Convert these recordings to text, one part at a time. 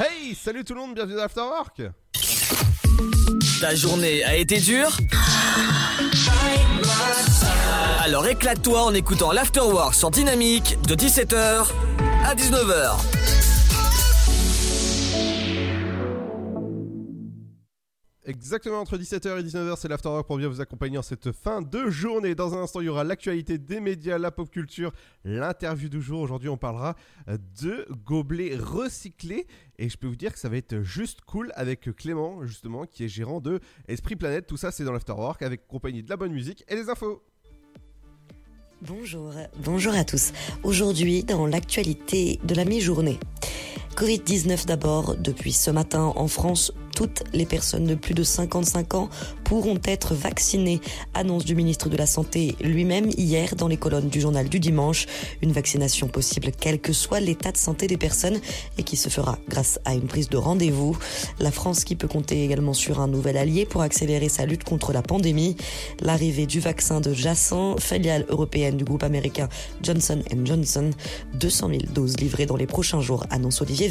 Hey, salut tout le monde, bienvenue dans Afterwork Ta journée a été dure Alors éclate-toi en écoutant l'Afterwork sur Dynamique de 17h à 19h. Exactement entre 17h et 19h, c'est l'Afterwork pour bien vous accompagner en cette fin de journée. Dans un instant, il y aura l'actualité des médias, la pop culture, l'interview du jour. Aujourd'hui, on parlera de gobelets recyclés. Et je peux vous dire que ça va être juste cool avec Clément, justement, qui est gérant de Esprit Planète. Tout ça, c'est dans l'Afterwork avec compagnie de la bonne musique et des infos. Bonjour, bonjour à tous. Aujourd'hui, dans l'actualité de la mi-journée. Covid-19 d'abord, depuis ce matin en France, toutes les personnes de plus de 55 ans pourront être vaccinées, annonce du ministre de la Santé lui-même hier dans les colonnes du journal du dimanche. Une vaccination possible quel que soit l'état de santé des personnes et qui se fera grâce à une prise de rendez-vous. La France qui peut compter également sur un nouvel allié pour accélérer sa lutte contre la pandémie. L'arrivée du vaccin de Jassan, filiale européenne du groupe américain Johnson Johnson. 200 000 doses livrées dans les prochains jours, annonce Olivier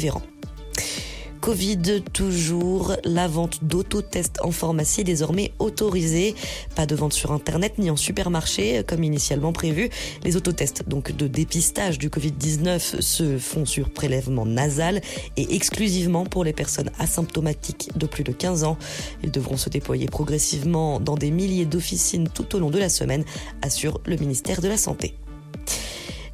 Covid toujours, la vente d'autotests en pharmacie désormais autorisée. Pas de vente sur internet ni en supermarché comme initialement prévu. Les autotests donc de dépistage du Covid-19 se font sur prélèvement nasal et exclusivement pour les personnes asymptomatiques de plus de 15 ans. Ils devront se déployer progressivement dans des milliers d'officines tout au long de la semaine, assure le ministère de la Santé.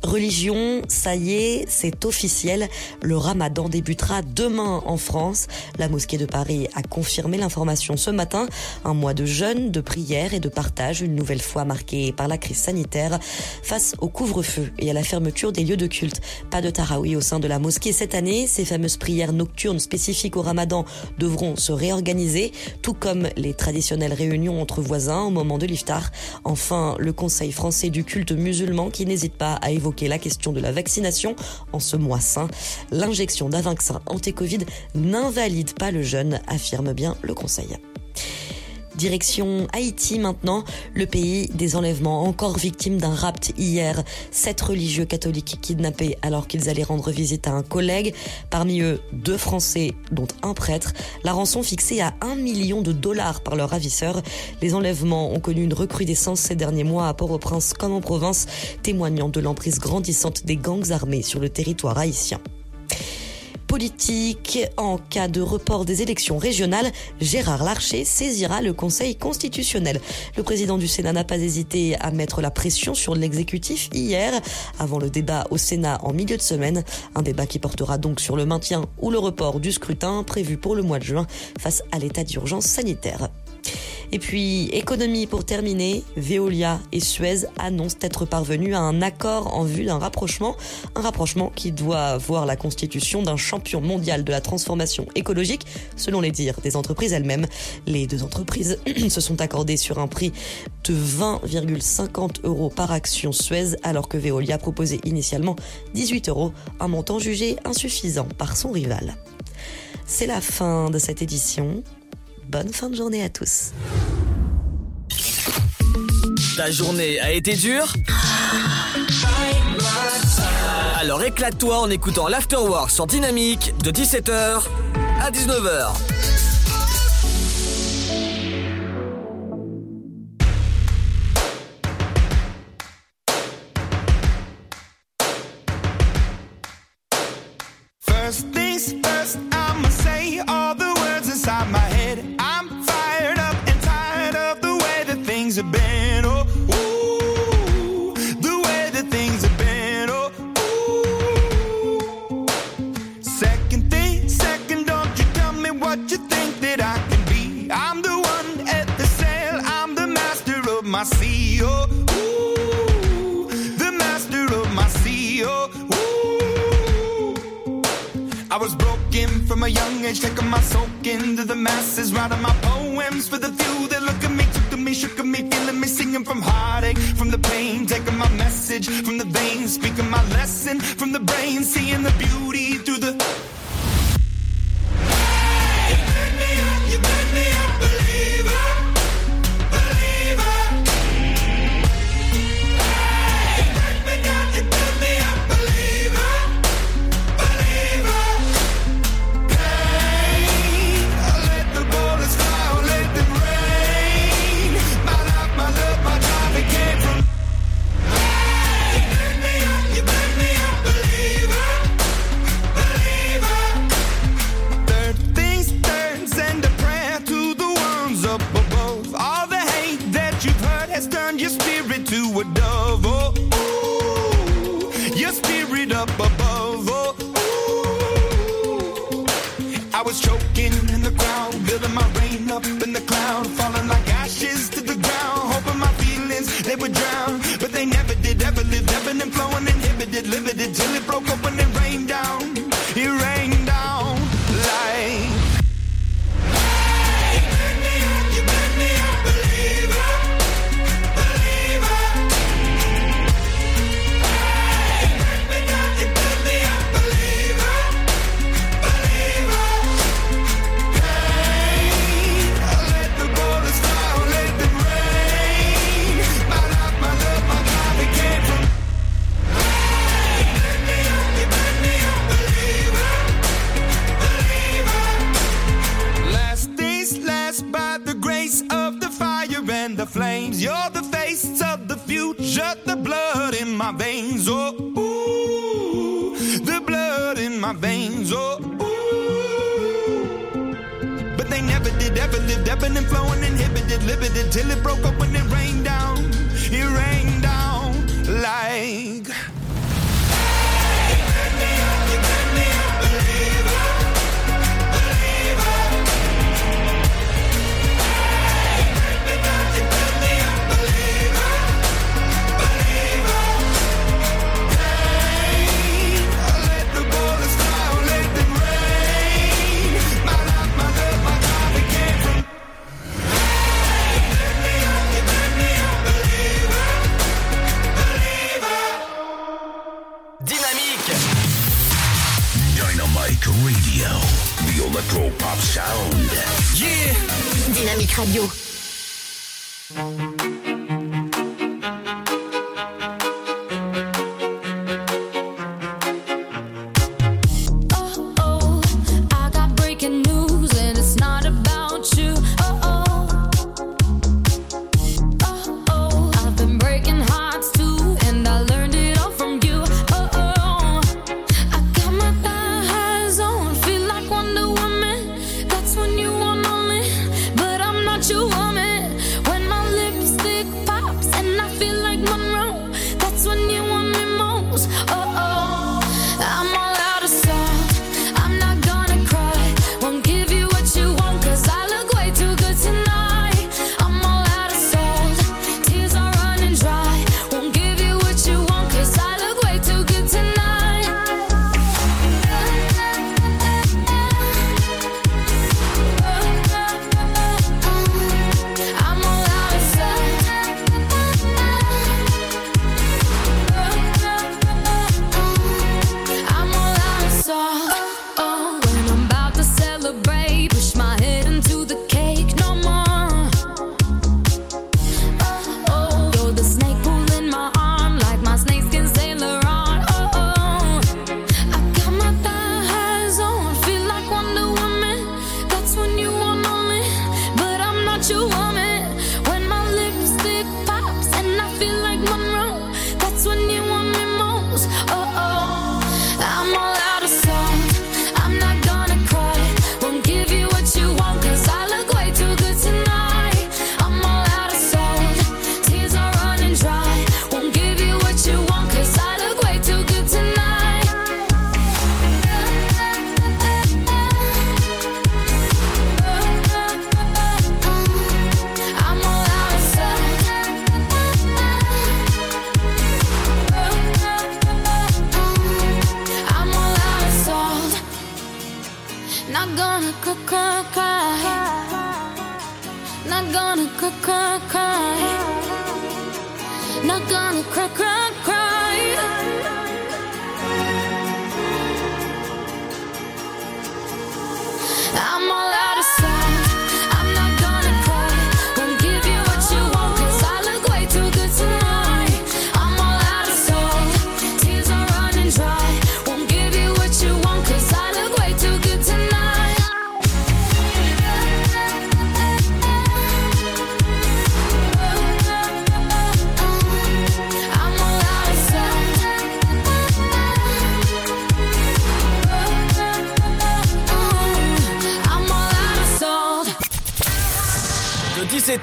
Religion, ça y est, c'est officiel. Le ramadan débutera demain en France. La mosquée de Paris a confirmé l'information ce matin. Un mois de jeûne, de prière et de partage, une nouvelle fois marqué par la crise sanitaire. Face au couvre-feu et à la fermeture des lieux de culte, pas de taraoui au sein de la mosquée cette année. Ces fameuses prières nocturnes spécifiques au ramadan devront se réorganiser, tout comme les traditionnelles réunions entre voisins au moment de l'iftar. Enfin, le Conseil français du culte musulman qui n'hésite pas à évoquer la question de la vaccination en ce mois saint. L'injection d'un vaccin anti-Covid n'invalide pas le jeûne, affirme bien le Conseil. Direction Haïti maintenant, le pays des enlèvements, encore victime d'un rapt hier. Sept religieux catholiques kidnappés alors qu'ils allaient rendre visite à un collègue. Parmi eux, deux Français, dont un prêtre. La rançon fixée à un million de dollars par leur ravisseur. Les enlèvements ont connu une recrudescence ces derniers mois à Port-au-Prince comme en province, témoignant de l'emprise grandissante des gangs armés sur le territoire haïtien politique. En cas de report des élections régionales, Gérard Larcher saisira le Conseil constitutionnel. Le président du Sénat n'a pas hésité à mettre la pression sur l'exécutif hier, avant le débat au Sénat en milieu de semaine. Un débat qui portera donc sur le maintien ou le report du scrutin prévu pour le mois de juin face à l'état d'urgence sanitaire. Et puis, économie pour terminer, Veolia et Suez annoncent être parvenus à un accord en vue d'un rapprochement, un rapprochement qui doit voir la constitution d'un champion mondial de la transformation écologique, selon les dires des entreprises elles-mêmes. Les deux entreprises se sont accordées sur un prix de 20,50 euros par action Suez, alors que Veolia proposait initialement 18 euros, un montant jugé insuffisant par son rival. C'est la fin de cette édition. Bonne fin de journée à tous. Ta journée a été dure Alors éclate-toi en écoutant l'Afterwork sur Dynamique de 17h à 19h.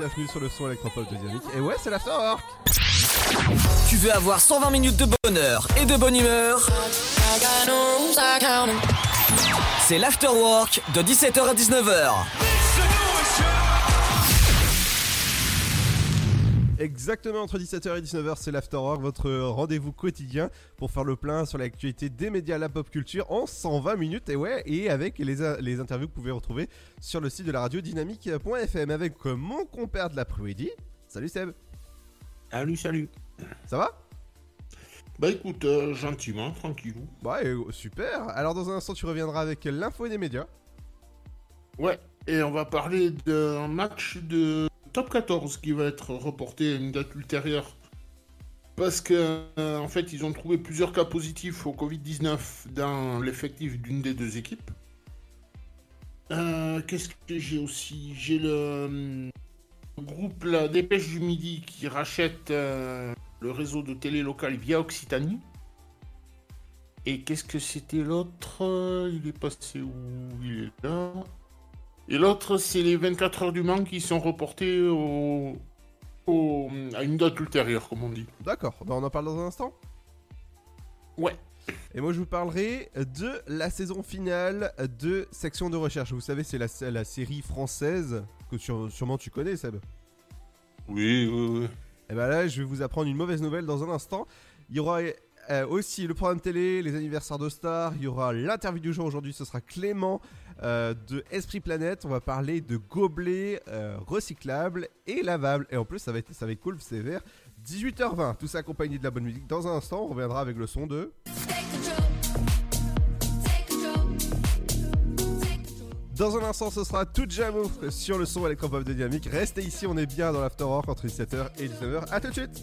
Bienvenue sur le son électropop de. Et ouais, c'est l'afterwork. Tu veux avoir 120 minutes de bonheur et de bonne humeur? C'est l'afterwork de 17h à 19h. Exactement entre 17h et 19h, c'est l'afterwork, votre rendez-vous quotidien pour faire le plein sur l'actualité des médias, la pop culture en 120 minutes. Et ouais, et avec les, les interviews que vous pouvez retrouver sur le site de la radio dynamique.fm avec euh, mon compère de l'après-midi. Salut Seb, Salut, salut. ça va? Bah écoute, euh, gentiment, tranquillou. Ouais, euh, super. Alors dans un instant, tu reviendras avec l'info des médias. Ouais, et on va parler d'un match de top 14 qui va être reporté à une date ultérieure. Parce que euh, en fait, ils ont trouvé plusieurs cas positifs au Covid-19 dans l'effectif d'une des deux équipes. Euh, Qu'est-ce que j'ai aussi? J'ai le euh, groupe La Dépêche du Midi qui rachète euh, le réseau de télé local via Occitanie. Et qu'est-ce que c'était l'autre? Il est passé où? Il est là. Et l'autre, c'est les 24 heures du Mans qui sont reportées au, au- à une date ultérieure, comme on dit. D'accord, bah on en parle dans un instant. Ouais. Et moi je vous parlerai de la saison finale de Section de recherche. Vous savez, c'est la, la série française que sur- sûrement tu connais, Seb. Oui, oui, oui. Et bah là, je vais vous apprendre une mauvaise nouvelle dans un instant. Il y aura euh, aussi le programme télé, les anniversaires de stars. Il y aura l'interview du jour aujourd'hui. Ce sera Clément euh, de Esprit Planète. On va parler de gobelets euh, recyclables et lavables. Et en plus, ça va être, ça va être cool. C'est vers 18h20. Tout ça accompagné de la bonne musique. Dans un instant, on reviendra avec le son de. Dans un instant, ce sera tout Jamou sur le son électropop de Dynamique. Restez ici, on est bien dans l'afterwork entre 17h et 19h. A tout de suite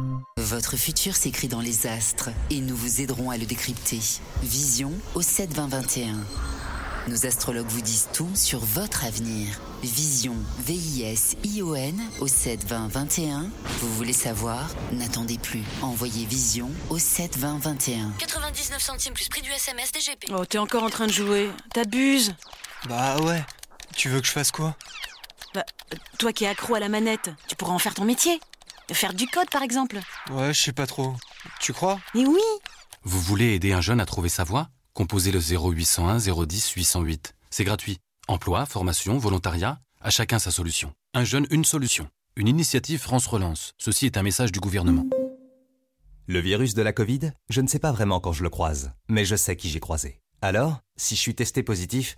Votre futur s'écrit dans les astres et nous vous aiderons à le décrypter. Vision au 7 20 21. Nos astrologues vous disent tout sur votre avenir. Vision, V-I-S-I-O-N au 7 20 21. Vous voulez savoir? N'attendez plus. Envoyez Vision au 7 20 21. 99 centimes plus prix du SMS DGP. Oh, t'es encore en train de jouer. T'abuses. Bah ouais. Tu veux que je fasse quoi? Bah, toi qui es accro à la manette, tu pourras en faire ton métier. Faire du code, par exemple. Ouais, je sais pas trop. Tu crois? Mais oui Vous voulez aider un jeune à trouver sa voie? Composez le 0801 010 808. C'est gratuit. Emploi, formation, volontariat, à chacun sa solution. Un jeune, une solution. Une initiative France Relance. Ceci est un message du gouvernement. Le virus de la Covid, je ne sais pas vraiment quand je le croise, mais je sais qui j'ai croisé. Alors, si je suis testé positif,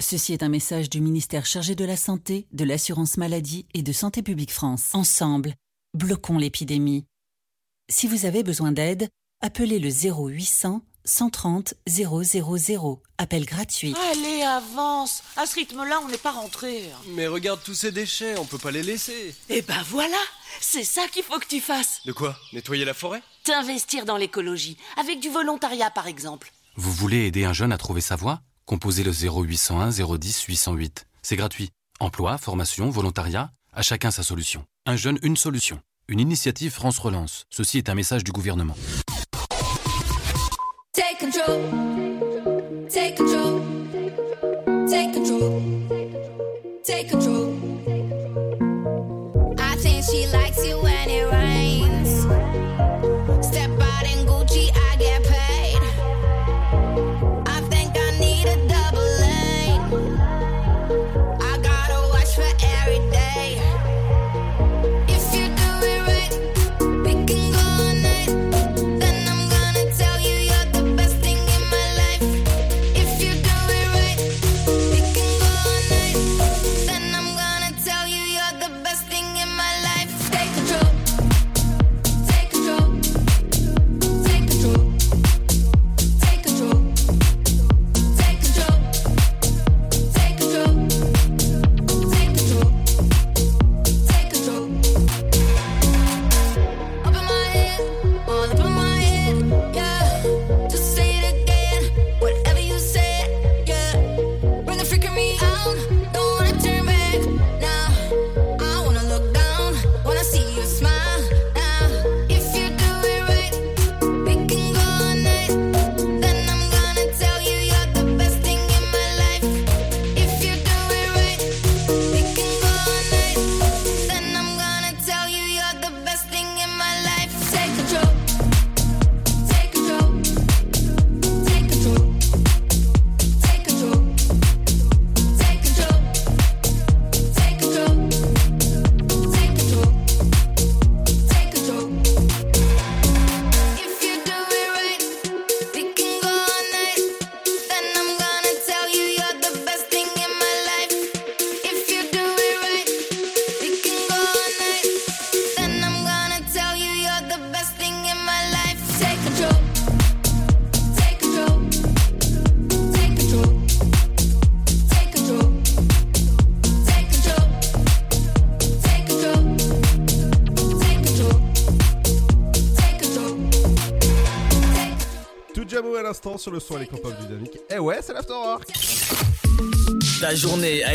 Ceci est un message du ministère chargé de la Santé, de l'Assurance Maladie et de Santé publique France. Ensemble, bloquons l'épidémie. Si vous avez besoin d'aide, appelez le 0800 130 000. Appel gratuit. Allez, avance À ce rythme-là, on n'est pas rentré. Mais regarde tous ces déchets, on peut pas les laisser. Eh ben voilà C'est ça qu'il faut que tu fasses De quoi? Nettoyer la forêt? T'investir dans l'écologie, avec du volontariat par exemple. Vous voulez aider un jeune à trouver sa voie? Composez le 0801 010 808. C'est gratuit. Emploi, formation, volontariat, à chacun sa solution. Un jeune, une solution. Une initiative France Relance. Ceci est un message du gouvernement.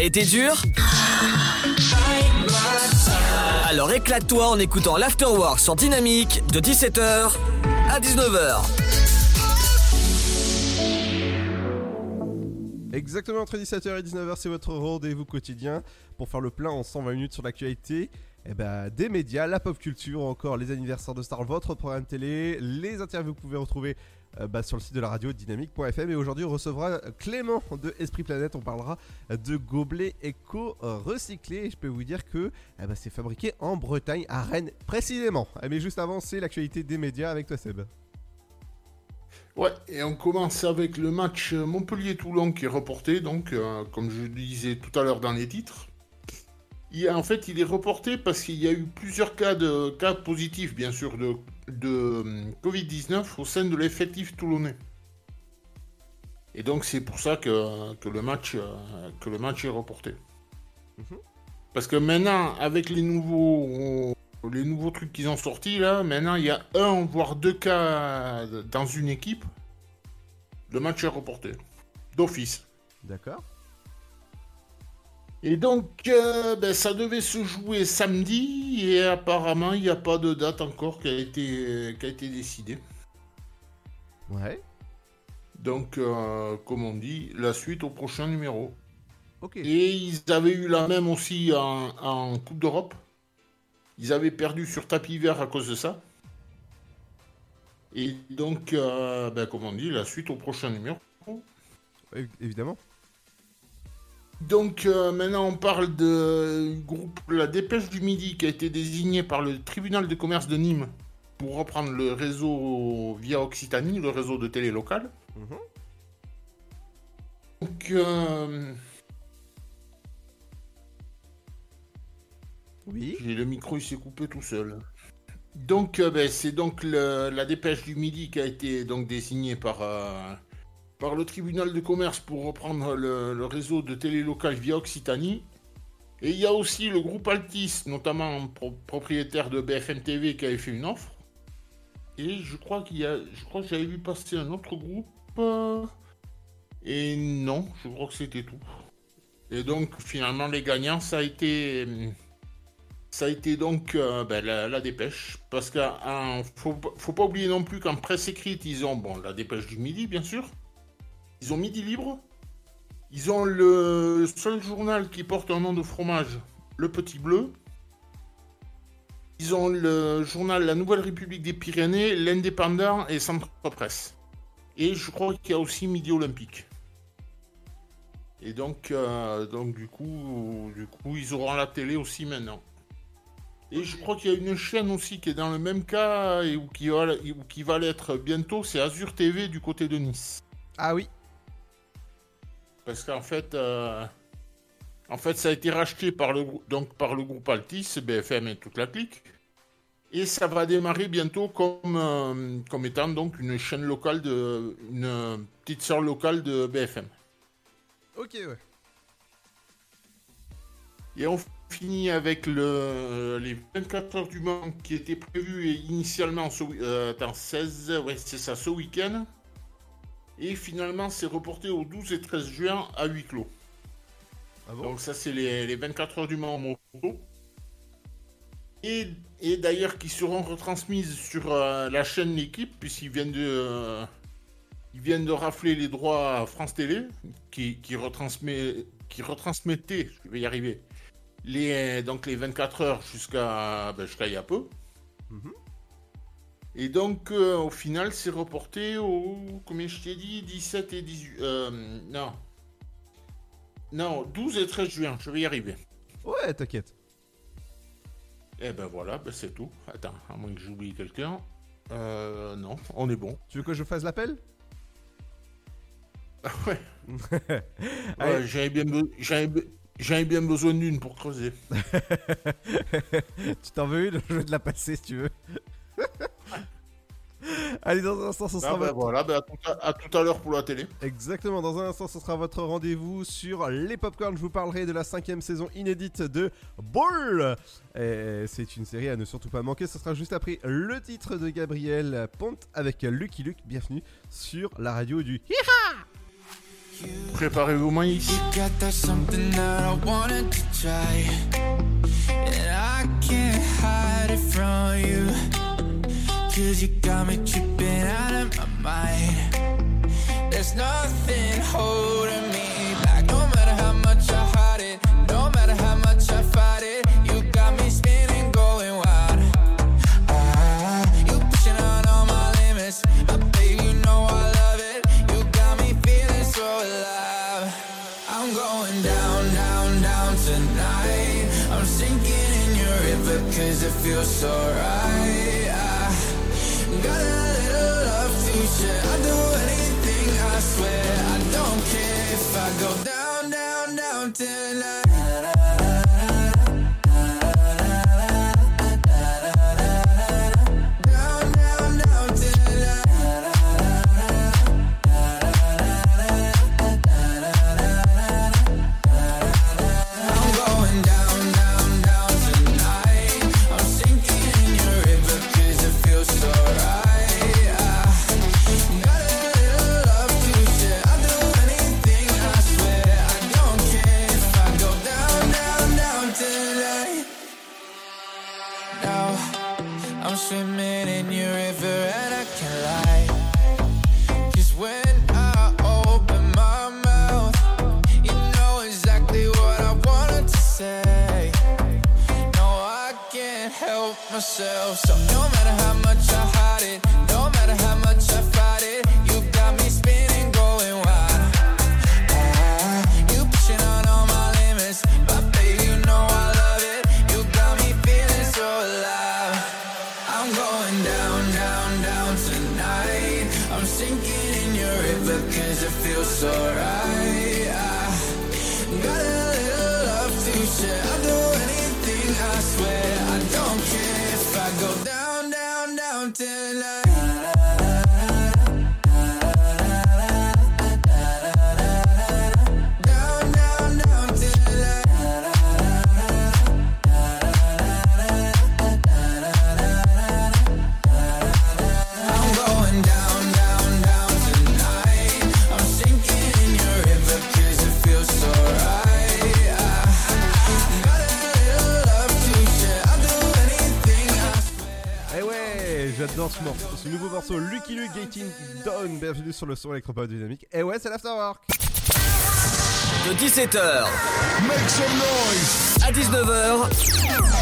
Été dure Alors éclate-toi en écoutant l'Afterwork sur Dynamique de 17h à 19h. Exactement entre 17h et 19h, c'est votre rendez-vous quotidien pour faire le plein en 120 minutes sur l'actualité eh ben, des médias, la pop culture, encore les anniversaires de stars, votre programme télé, les interviews que vous pouvez retrouver euh, bah, sur le site de la radio dynamique.fm. Et aujourd'hui, on recevra Clément de Esprit Planète. On parlera de gobelets éco-recyclés. Je peux vous dire que eh ben, c'est fabriqué en Bretagne, à Rennes précisément. Eh, Mais juste avant, c'est l'actualité des médias avec toi, Seb. Ouais, et on commence avec le match Montpellier-Toulon qui est reporté, donc, euh, comme je disais tout à l'heure dans les titres. Il, en fait, il est reporté parce qu'il y a eu plusieurs cas, de, cas positifs, bien sûr, de, de hum, Covid-19 au sein de l'effectif toulonnais. Et donc, c'est pour ça que, que, le match, euh, que le match est reporté. Parce que maintenant, avec les nouveaux, les nouveaux trucs qu'ils ont sortis, là, maintenant, il y a un, voire deux cas dans une équipe. Le match est reporté. D'office. D'accord. Et donc, euh, ben, ça devait se jouer samedi, et apparemment, il n'y a pas de date encore qui a été, qui a été décidée. Ouais. Donc, euh, comme on dit, la suite au prochain numéro. Ok. Et ils avaient eu la même aussi en, en Coupe d'Europe. Ils avaient perdu sur tapis vert à cause de ça. Et donc, euh, ben, comme on dit, la suite au prochain numéro. Évidemment. Donc euh, maintenant on parle de- groupe La Dépêche du Midi qui a été désigné par le tribunal de commerce de Nîmes pour reprendre le réseau via Occitanie, le réseau de télé local. Donc euh, Oui. le micro il s'est coupé tout seul. Donc euh, ben, c'est donc le- la Dépêche du Midi qui a été donc désignée par euh, par le tribunal de commerce pour reprendre le, réseau de télé locale via Occitanie. Et il y a aussi le groupe Altis, notamment pro- propriétaire de BFM TV, qui avait fait une offre. Et je crois qu'il y a, je crois que j'avais vu passer un autre groupe. Et non, je crois que c'était tout. Et donc finalement les gagnants, ça a été, ça a été donc euh, ben, la, dépêche. Parce qu'il faut, faut pas oublier non plus qu'en presse écrite, ils ont bon la dépêche du midi, bien sûr. Ils ont Midi Libre. Ils ont le seul journal qui porte un nom de fromage, Le Petit Bleu. Ils ont le journal La Nouvelle République des Pyrénées, L'Indépendant et Centre Presse. Et je crois qu'il y a aussi Midi Olympique. Et donc, euh, donc du, coup, du coup, ils auront la télé aussi maintenant. Et je crois qu'il y a une chaîne aussi qui est dans le même cas et qui va, qui va l'être bientôt, c'est Azure TV du côté de Nice. Ah oui. Parce qu'en fait, euh, en fait, ça a été racheté par le, donc, par le groupe Altis, BFM et toute la clique. Et ça va démarrer bientôt comme, euh, comme étant donc une chaîne locale de. une petite sœur locale de BFM. Ok, ouais. Et on finit avec le, les 24 heures du Mans qui étaient prévues initialement ce, euh, attends, 16, ouais, c'est ça, ce week-end. Et finalement, c'est reporté au 12 et 13 juin à huis clos. Donc ça, c'est les, les 24 heures du Mans en moto. Et, et d'ailleurs, qui seront retransmises sur euh, la chaîne L'équipe, puisqu'ils viennent de... euh, ils viennent de rafler les droits à France Télé, qui, qui, retransmet, qui retransmettait, je vais y arriver, les, donc les 24 heures jusqu'à ben, jusqu'à il y a peu. Et donc, euh, au final, c'est reporté au. Combien je t'ai dit 17 et 18. euh, non. Non, 12 et 13 juin, je vais y arriver. Ouais, t'inquiète. Et ben voilà, ben c'est tout. Attends, à moins que j'oublie quelqu'un. Euh, non, on est bon. Tu veux que je fasse l'appel? Ouais. Allez. Ouais, j'avais bien, be- besoin d'une pour creuser. tu t'en veux une? Je vais te la passer si tu veux. Allez, dans un instant, ce sera Ah bah votre... voilà, bah à tout à, à tout à l'heure pour la télé. Exactement, dans un instant, ce sera votre rendez-vous sur les popcorn. Je vous parlerai de la cinquième saison inédite de Ball. C'est une série à ne surtout pas manquer. Ce sera juste après le titre de Gabriel Ponte avec Lucky Luke. Bienvenue sur la radio du Préparez-vous maïs. You Cause you got me tripping out of my mind. There's nothing holding me back. No matter how much I hide it, no matter how much I fight it, you got me spinning, going wild. Ah, you pushing on all my limits. Uh, baby, you know I love it. You got me feeling so alive. I'm going down, down, down tonight. I'm sinking in your river cause it feels so right. Down, down myself. So no j'adore ce morceau, ce nouveau morceau Lucky Luke Gating Down. Bienvenue sur le son électropop dynamique. Eh ouais, c'est l'afterwork. De 17h à 19h,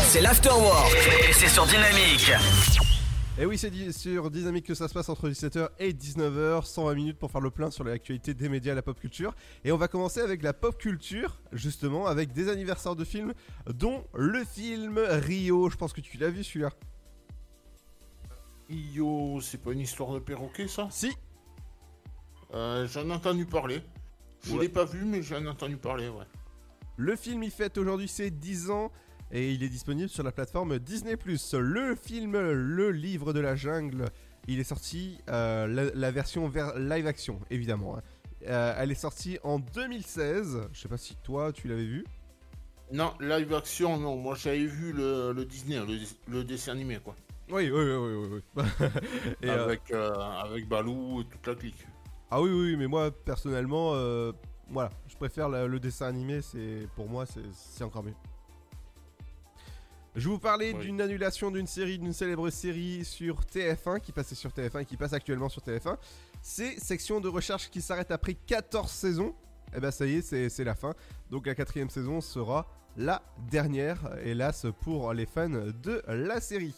c'est l'afterwork. Et c'est sur Dynamique. Et oui, c'est sur Dynamique que ça se passe entre 17h et 19h, 120 minutes pour faire le plein sur l'actualité des médias et la pop culture. Et on va commencer avec la pop culture, justement, avec des anniversaires de films, dont le film Rio. Je pense que tu l'as vu celui-là. Yo, c'est pas une histoire de perroquet ça? Si. Euh, j'en ai entendu parler. Je Ouais. l'ai pas vu, mais j'en ai entendu parler, ouais. Le film, il fête aujourd'hui ses 10 ans et il est disponible sur la plateforme Disney+. Le film Le Livre de la Jungle, il est sorti, euh, la, la version ver- live action, évidemment. hein. Euh, elle est sortie en 2016. Je sais pas si toi, tu l'avais vu. Non, live action, non. Moi, j'avais vu le, le Disney, le, le dessin animé, quoi. Oui, oui, oui, oui, oui. Et, euh, avec, euh, avec Balou et toute la clique. Ah oui, oui, mais moi, personnellement, euh, voilà, je préfère la- le dessin animé, c'est pour moi, c'est encore mieux. Je vous Oui. d'une annulation d'une série, d'une célèbre série sur TF1, qui passait sur TF1 et qui passe actuellement sur TF1. C'est Section de recherche qui s'arrête après 14 saisons. Et ben ça y est, c'est la fin. Donc la quatrième saison sera la dernière, hélas pour les fans de la série.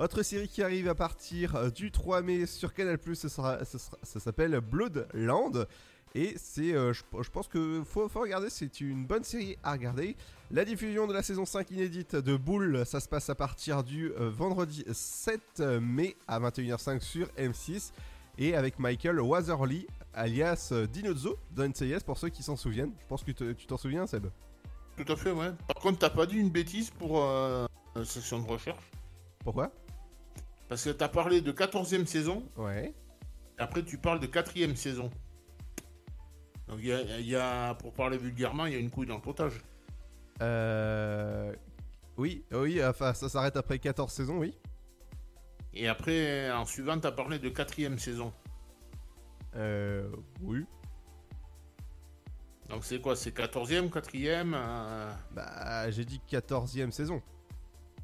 Autre série qui arrive à partir du 3 mai sur Canal+, ce sera, ce sera- ça s'appelle Bloodland. Et c'est, euh, je, je pense que faut, faut regarder, c'est une bonne série à regarder. La diffusion de la saison 5 inédite de Bull, ça se passe à partir du euh, vendredi 7 mai à 21h05 sur M6. Et avec Michael Watherly, alias euh, Dinozzo, dans NCIS, pour ceux qui s'en souviennent. Je pense que te- tu t'en souviens, Seb? Tout à fait, ouais. Par contre, t'as pas dit une bêtise pour euh, la section de recherche? Pourquoi? Parce que t'as parlé de 14e saison. Ouais. Après, tu parles de 4 saison. Donc, il y a, il y a- pour parler vulgairement, il y a une couille dans le potage. Euh... Oui, oui, enfin ça s'arrête après 14 saisons, oui. Et après, en suivant, t'as parlé de 4 saison. Euh... Oui. Donc, c'est quoi C'est 14e, 4e euh, Bah, j'ai dit 14e saison.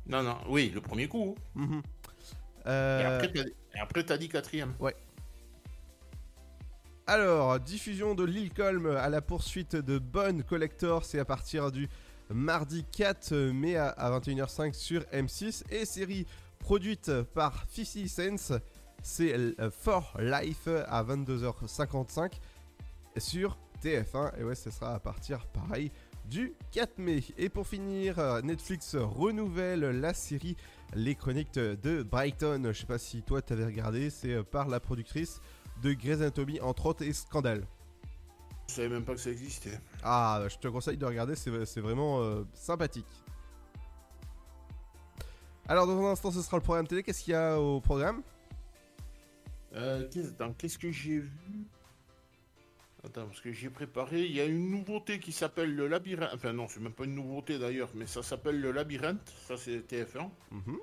Non, non, oui, le premier coup. Mhm. Euh, et après, t'as dit 4 Ouais. Alors, diffusion de Lilcolm à la poursuite de Bonne Collector, c'est à partir du mardi 4 mai à- à 21h05 sur M6 et série produite par 50 Cents, c'est euh, For Life à 22h55 sur TF1 et ouais, ce sera à partir pareil du 4 mai. Et pour finir, euh, Netflix renouvelle la série Les Chroniques de Brighton. Je sais pas si toi t'avais regardé, c'est euh, par la productrice de Grey's Anatomy entre autres et Scandale. Je savais même pas que ça existait. Ah, je te conseille de regarder, c'est c'est vraiment euh, sympathique. Alors dans un instant ce sera le programme télé, qu'est-ce qu'il y a au programme? Euh, qu'est-ce que j'ai vu? Attends, parce que j'ai préparé. Il y a une nouveauté qui s'appelle le labyrinthe. Enfin, non, c'est même pas une nouveauté d'ailleurs, mais ça s'appelle le labyrinthe. Ça, c'est TF1. Mhm.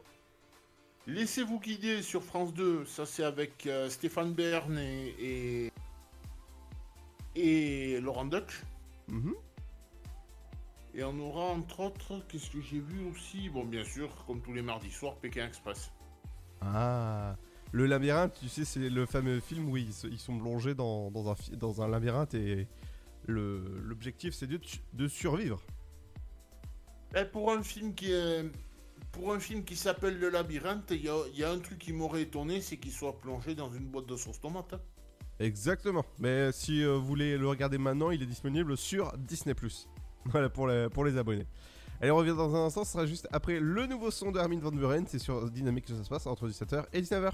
Laissez-vous guider sur France 2. Ça, c'est avec euh, Stéphane Bern et, et, et Laurent Deutsch. Mhm. Et on aura entre autres, qu'est-ce que j'ai vu aussi? Bon, bien sûr, comme tous les mardis soirs, Pékin Express. Ah, le labyrinthe, tu sais, c'est le fameux film où ils, sont plongés dans, dans un, fi- dans un labyrinthe et l'objectif c'est de, survivre. Eh, pour un film qui est... Pour un film qui s'appelle Le Labyrinthe, il y a, il y a un truc qui m'aurait étonné, c'est qu'il soit plongé dans une boîte de sauce tomate. hein. Exactement. Mais si euh, vous voulez le regarder maintenant, il est disponible sur Disney+. Voilà pour les, pour les abonnés. Allez, on revient dans un instant, ce sera juste après le nouveau son de Armin Van Buren. C'est sur Dynamique que ça se passe entre 17h et 19h.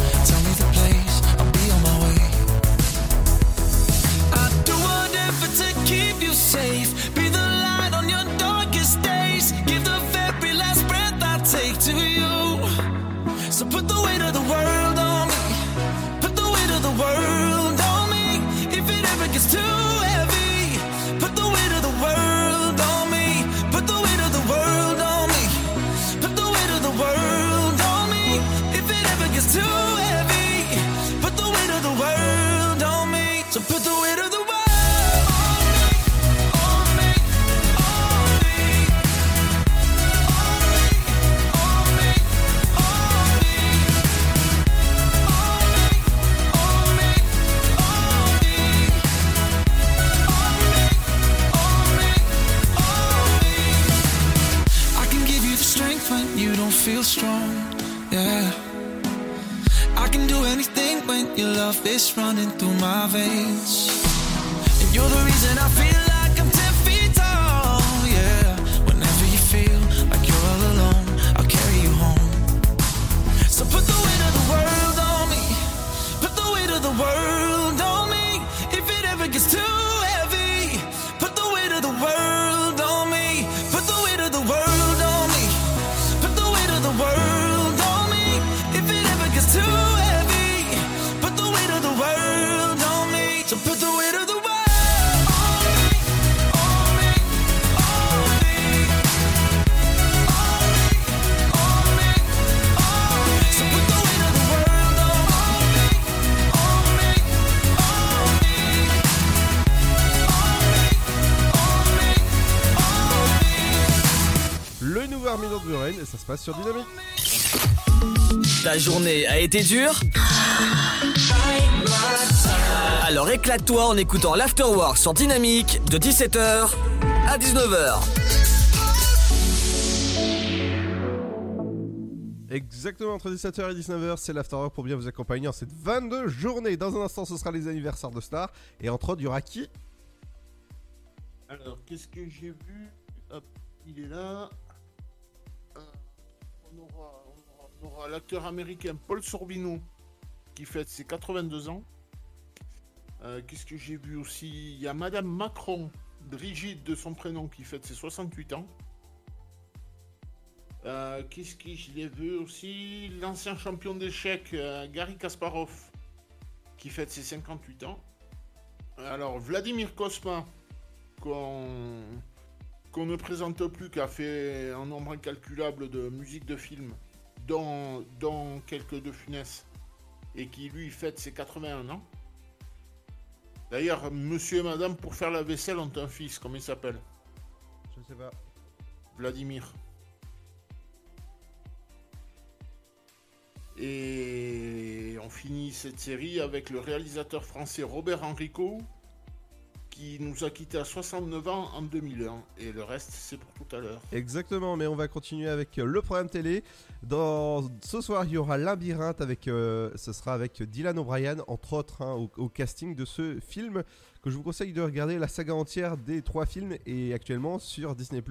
love is running through my veins. And you're the reason I feel se passe sur Dynamique. Ta journée a été dure Alors éclate-toi en écoutant l'Afterwork sur Dynamique de 17h à 19h. Exactement, entre 17h et 19h, c'est l'Afterwork pour bien vous accompagner en cette 22 journée. Dans un instant, ce sera les anniversaires de stars. Et entre autres, il y aura qui? Alors, qu'est-ce que j'ai vu? Hop, il est là. L'acteur américain Paul Sorbino qui fête ses 82 ans. Euh, qu'est-ce que j'ai vu aussi? Il y a Madame Macron, Brigitte de son prénom, qui fête ses 68 ans. Euh, Qu'est-ce que je l'ai vu aussi? L'ancien champion d'échecs, euh, Gary Kasparov, qui fête ses 58 ans. Alors, Vladimir Kosma, qu'on ne présente plus, qui a fait un nombre incalculable de musiques de films, dont quelques de Funès, et qui lui fête ses 81 ans. D'ailleurs, monsieur et madame, pour faire la vaisselle, ont un fils, comment il s'appelle? Je sais pas. Vladimir. Et on finit cette série avec le réalisateur français Robert Enrico, qui nous a quittés à 69 ans en 2001. Et le reste, c'est pour tout à l'heure. Exactement, mais on va continuer avec euh, le programme télé. Dans ce soir, il y aura Labyrinthe avec, euh, ce sera avec Dylan O'Brien, entre autres, hein, au, casting de ce film que je vous conseille de regarder la saga entière des trois films et actuellement sur Disney+.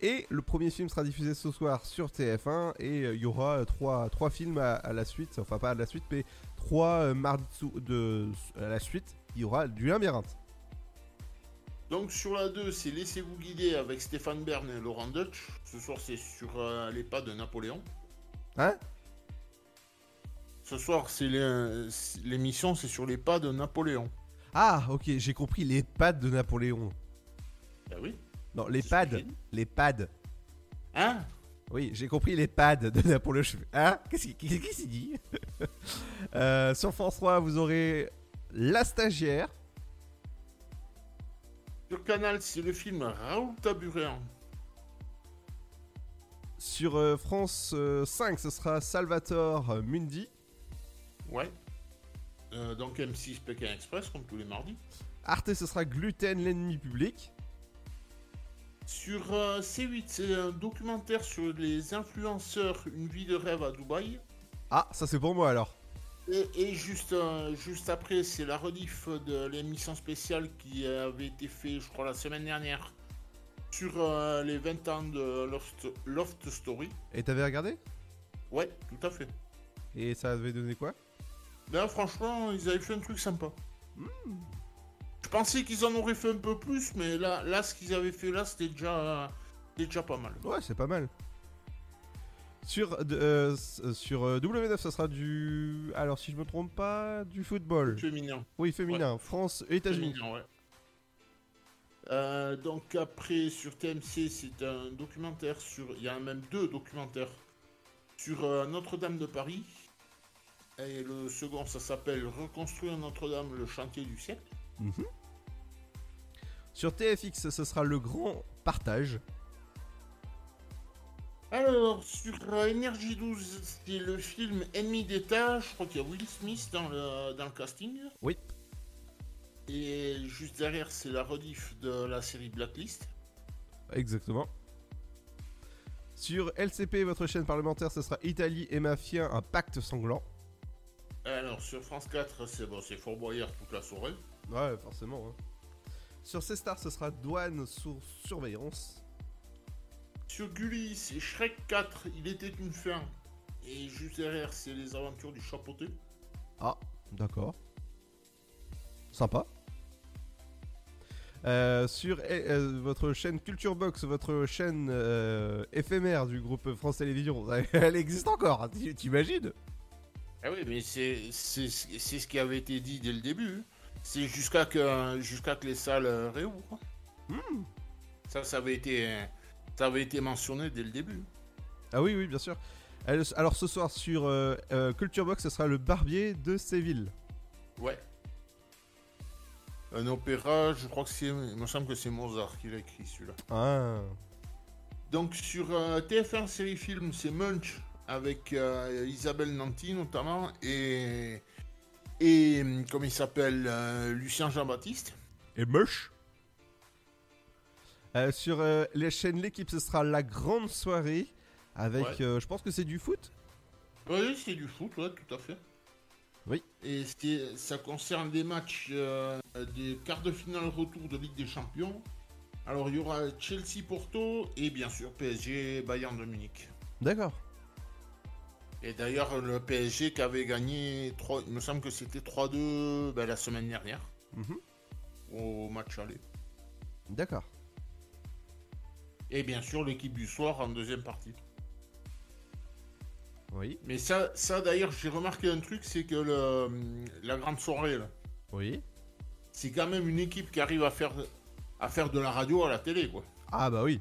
Et le premier film sera diffusé ce soir sur TF1 et euh, il y aura trois, trois films à, la suite, enfin pas à la suite, mais trois mardis de, à la suite. Il y aura du Labyrinthe. Donc sur la 2, c'est Laissez-vous guider avec Stéphane Bern et Laurent Deutsch. Ce soir, c'est sur euh, les pas de Napoléon. Hein? Ce soir, c'est c'est- l'émission, c'est sur les pas de Napoléon. Ah, ok, j'ai compris les pads de Napoléon. Bah oui. Non, les pads. Les pads. Hein? Oui, j'ai compris les pads de Napoléon. Hein? Qu'est-ce qu'il s'est dit? Euh, Sur France 3, vous aurez La Stagiaire. Sur Canal, c'est le film Raoul Taburéan. Sur euh, France euh, 5, ce sera Salvatore euh, Mundi. Ouais. Euh, donc M6 Pékin Express, comme tous les mardis. Arte, ce sera Gluten, l'ennemi public. Sur euh, C8, c'est un documentaire sur les influenceurs, une vie de rêve à Dubaï. Ah, ça c'est pour moi alors. Et, et juste, euh, juste après, c'est la rediff de l'émission spéciale qui avait été faite, je crois, la semaine dernière, sur euh, les 20 ans de Loft, Loft Story. Et t'avais regardé? Ouais, tout à fait. Et ça avait donné quoi? Là, franchement, ils avaient fait un truc sympa. Je pensais qu'ils en auraient fait un peu plus, mais là, là ce qu'ils avaient fait là, c'était déjà, c'était déjà pas mal. Ouais, c'est pas mal. Sur, euh, euh, sur euh, W9, ça sera du. Alors, si je me trompe pas, du football. Féminin. Oui, féminin. France et États-Unis. Ouais. Euh, donc après sur TMC c'est un documentaire sur il y a même deux documentaires sur euh, Notre-Dame de Paris et le second ça s'appelle Reconstruire Notre-Dame le chantier du siècle Mhm. Sur TFX, ce sera le grand partage. Alors sur euh, Énergie 12 c'est le film Ennemi d'État je crois qu'il y a Will Smith dans le, dans le casting Oui. et juste derrière c'est la rediff de la série Blacklist Exactement. Sur LCP, votre chaîne parlementaire, ce sera Italie et Mafia, un pacte sanglant. alors sur France 4 c'est bon, c'est Fort Boyard toute la soirée Ouais, forcément. hein. Sur C-Star, ce sera Douane sous surveillance. Sur Gulli, c'est Shrek 4, il était une fin. Et juste derrière, c'est les aventures du chapeauté. Ah, d'accord. Sympa. Euh, sur eh, euh, votre chaîne Culture Box, votre chaîne euh, éphémère du groupe France Télévisions, elle existe encore, hein, t'imagines Ah oui, mais c'est ce qui avait été dit dès le début. C'est jusqu'à que, jusqu'à que les salles réouvrent. Ça, ça avait, été, ça avait été mentionné dès le début. Ah oui, oui, bien sûr. Alors ce soir sur euh, euh, Culture Box, ce sera le barbier de Séville. Ouais. Un opéra, je crois que c'est. Il me semble que c'est Mozart qui l'a écrit celui-là. Ah. Donc sur euh, TF1 série film, c'est Munch avec euh, Isabelle Nanty notamment et et comment il s'appelle Lucien Jean-Baptiste. Et moche. sur euh, les chaînes L'équipe, ce sera la grande soirée avec, Ouais. euh, je pense que c'est du foot. Oui, c'est du foot, ouais, tout à fait. Oui. Et ça concerne des matchs euh, des quarts de finale retour de Ligue des Champions. Alors il y aura Chelsea-Porto et bien sûr PSG-Bayern de Munich. D'accord. Et d'ailleurs le PSG qui avait gagné, 3, il me semble que c'était 3-2 ben, la semaine dernière Mhm. au match aller. D'accord. Et bien sûr l'équipe du soir en deuxième partie. Oui. Mais ça, ça d'ailleurs j'ai remarqué un truc, c'est que le, la grande soirée là, Oui. c'est quand même une équipe qui arrive à faire, à faire de la radio à la télé quoi. Ah bah oui.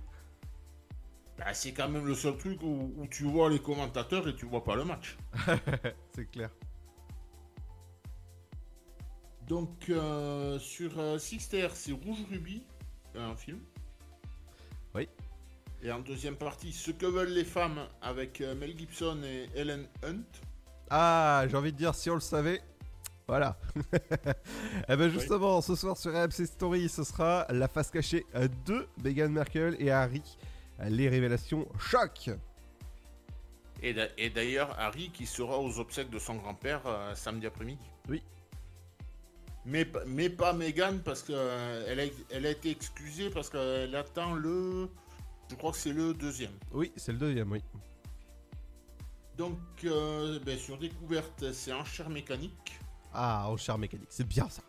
Bah, c'est quand même le seul truc où, où tu vois les commentateurs et tu vois pas le match. c'est clair. Donc euh, sur euh, Sixter, c'est Rouge Ruby, un film. Oui. Et en deuxième partie, Ce que veulent les femmes avec euh, Mel Gibson et Ellen Hunt? Ah, j'ai envie de dire, si on le savait. Voilà. Eh ben justement, ce soir sur AMC Story, ce sera la face cachée euh, de Meghan Markle et Harry. Les révélations choc. Et et d'ailleurs, Harry qui sera aux obsèques de son grand-père euh, samedi après-midi. Oui. Mais, mais pas Meghan parce qu'elle a, elle a été excusée parce qu'elle attend le. Je crois que c'est le deuxième. Oui, c'est le deuxième, oui. Donc, euh, ben, sur découverte, c'est enchère mécanique. Ah, en char mécanique, c'est bien ça.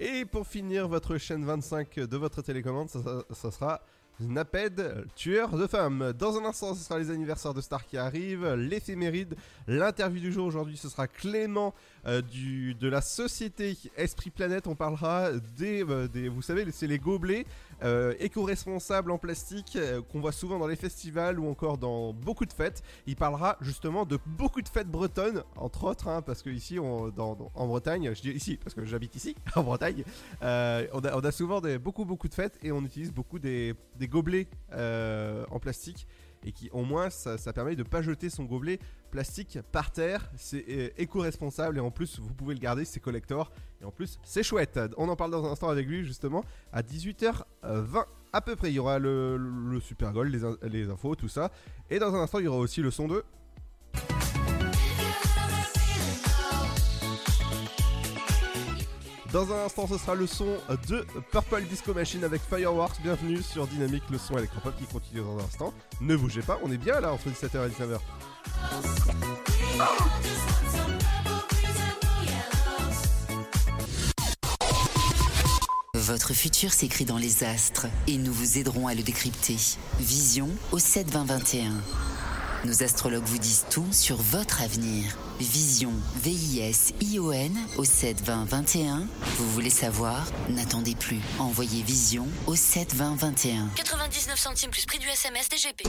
Et pour finir votre chaîne 25 de votre télécommande, ça, ça- ça sera Naped, tueur de femmes. Dans un instant, ce sera les anniversaires de Star qui arrivent, l'éphéméride, l'interview du jour aujourd'hui, ce sera Clément euh, du, de la société Esprit Planète. On parlera des, euh, des vous savez, c'est les gobelets euh, éco-responsables en plastique qu'on voit souvent dans les festivals ou encore dans beaucoup de fêtes. Il parlera justement de beaucoup de fêtes bretonnes, entre autres, hein, parce que ici, en Bretagne, je dis ici parce que j'habite ici, en Bretagne, on, a, souvent beaucoup beaucoup de fêtes et on utilise beaucoup des, des gobelets en plastique et qui au moins ça, ça permet de pas jeter son gobelet plastique par terre. C'est euh, éco-responsable et en plus vous pouvez le garder, c'est collector et en plus c'est chouette. On en parle dans un instant avec lui justement à 18h20 à peu près. Il y aura le, super goal, les, les infos, tout ça. Et dans un instant il y aura aussi le son de. Dans un instant, ce sera le son de Purple Disco Machine avec Fireworks. Bienvenue sur Dynamique, le son électropop qui continue dans un instant. Ne bougez pas, on est bien là entre 17h et 19h. Votre futur s'écrit dans les astres et nous vous aiderons à le décrypter. Vision au 72021. Nos astrologues vous disent tout sur votre avenir. Vision, V-I-S-I-O-N au 72021. Vous voulez savoir? N'attendez plus. Envoyez Vision au 72021. 99 centimes plus prix du SMS DGP.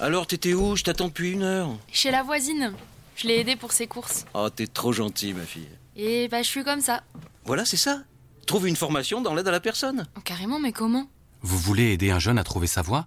Alors, t'étais où? Je t'attends depuis une heure. Chez la voisine. Je l'ai aidée pour ses courses. Oh, t'es trop gentil, ma fille. Et bah, je suis comme ça. Voilà, c'est ça. Trouve une formation dans l'aide à la personne. Oh, carrément, mais comment? Vous voulez aider un jeune à trouver sa voie?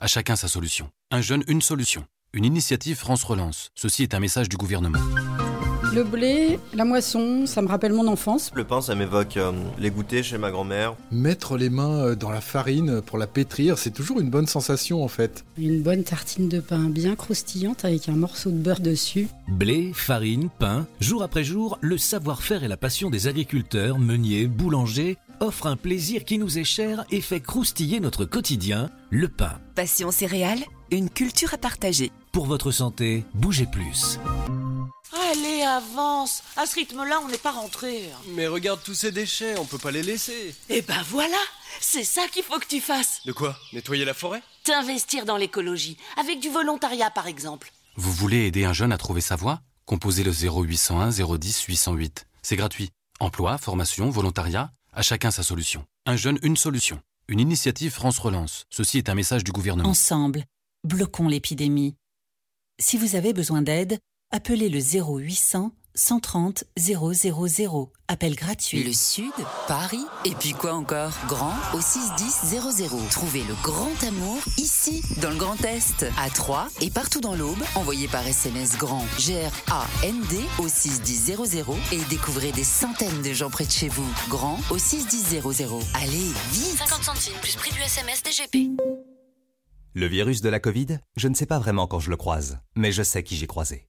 à chacun sa solution. Un jeune, une solution. Une initiative France Relance. Ceci est un message du gouvernement. Le blé, la moisson, ça me rappelle mon enfance. Le pain, ça m'évoque euh, les goûters chez ma grand-mère. Mettre les mains euh, dans la farine pour la pétrir, c'est toujours une bonne sensation en fait. Une bonne tartine de pain bien croustillante avec un morceau de beurre dessus. Blé, farine, pain, jour après jour, le savoir-faire et la passion des agriculteurs, meuniers, boulangers offrent un plaisir qui nous est cher et fait croustiller notre quotidien, le pain. Passion céréales, une culture à partager. Pour votre santé, bougez plus. Allez, avance À ce rythme-là, on n'est pas rentré. Mais regarde tous ces déchets, on peut pas les laisser. Eh ben voilà C'est ça qu'il faut que tu fasses De quoi? Nettoyer la forêt? T'investir dans l'écologie, avec du volontariat par exemple. Vous voulez aider un jeune à trouver sa voie? Composez le 0801 010 808. C'est gratuit. Emploi, formation, volontariat, à chacun sa solution. Un jeune, une solution. Une initiative France Relance. Ceci est un message du gouvernement. Ensemble, bloquons l'épidémie. Si vous avez besoin d'aide, appelez le 0800 130 000. Appel gratuit. Le Sud, Paris, et puis quoi encore? Grand au 61000. Trouvez le grand amour ici, dans le Grand Est, à Troyes et partout dans l'Aube. Envoyez par SMS grand G-R-A-N-D au 61000 et découvrez des centaines de gens près de chez vous. Grand au 61000. Allez, vite 50 centimes plus prix du SMS DGP. Le virus de la Covid, je ne sais pas vraiment quand je le croise, mais je sais qui j'ai croisé.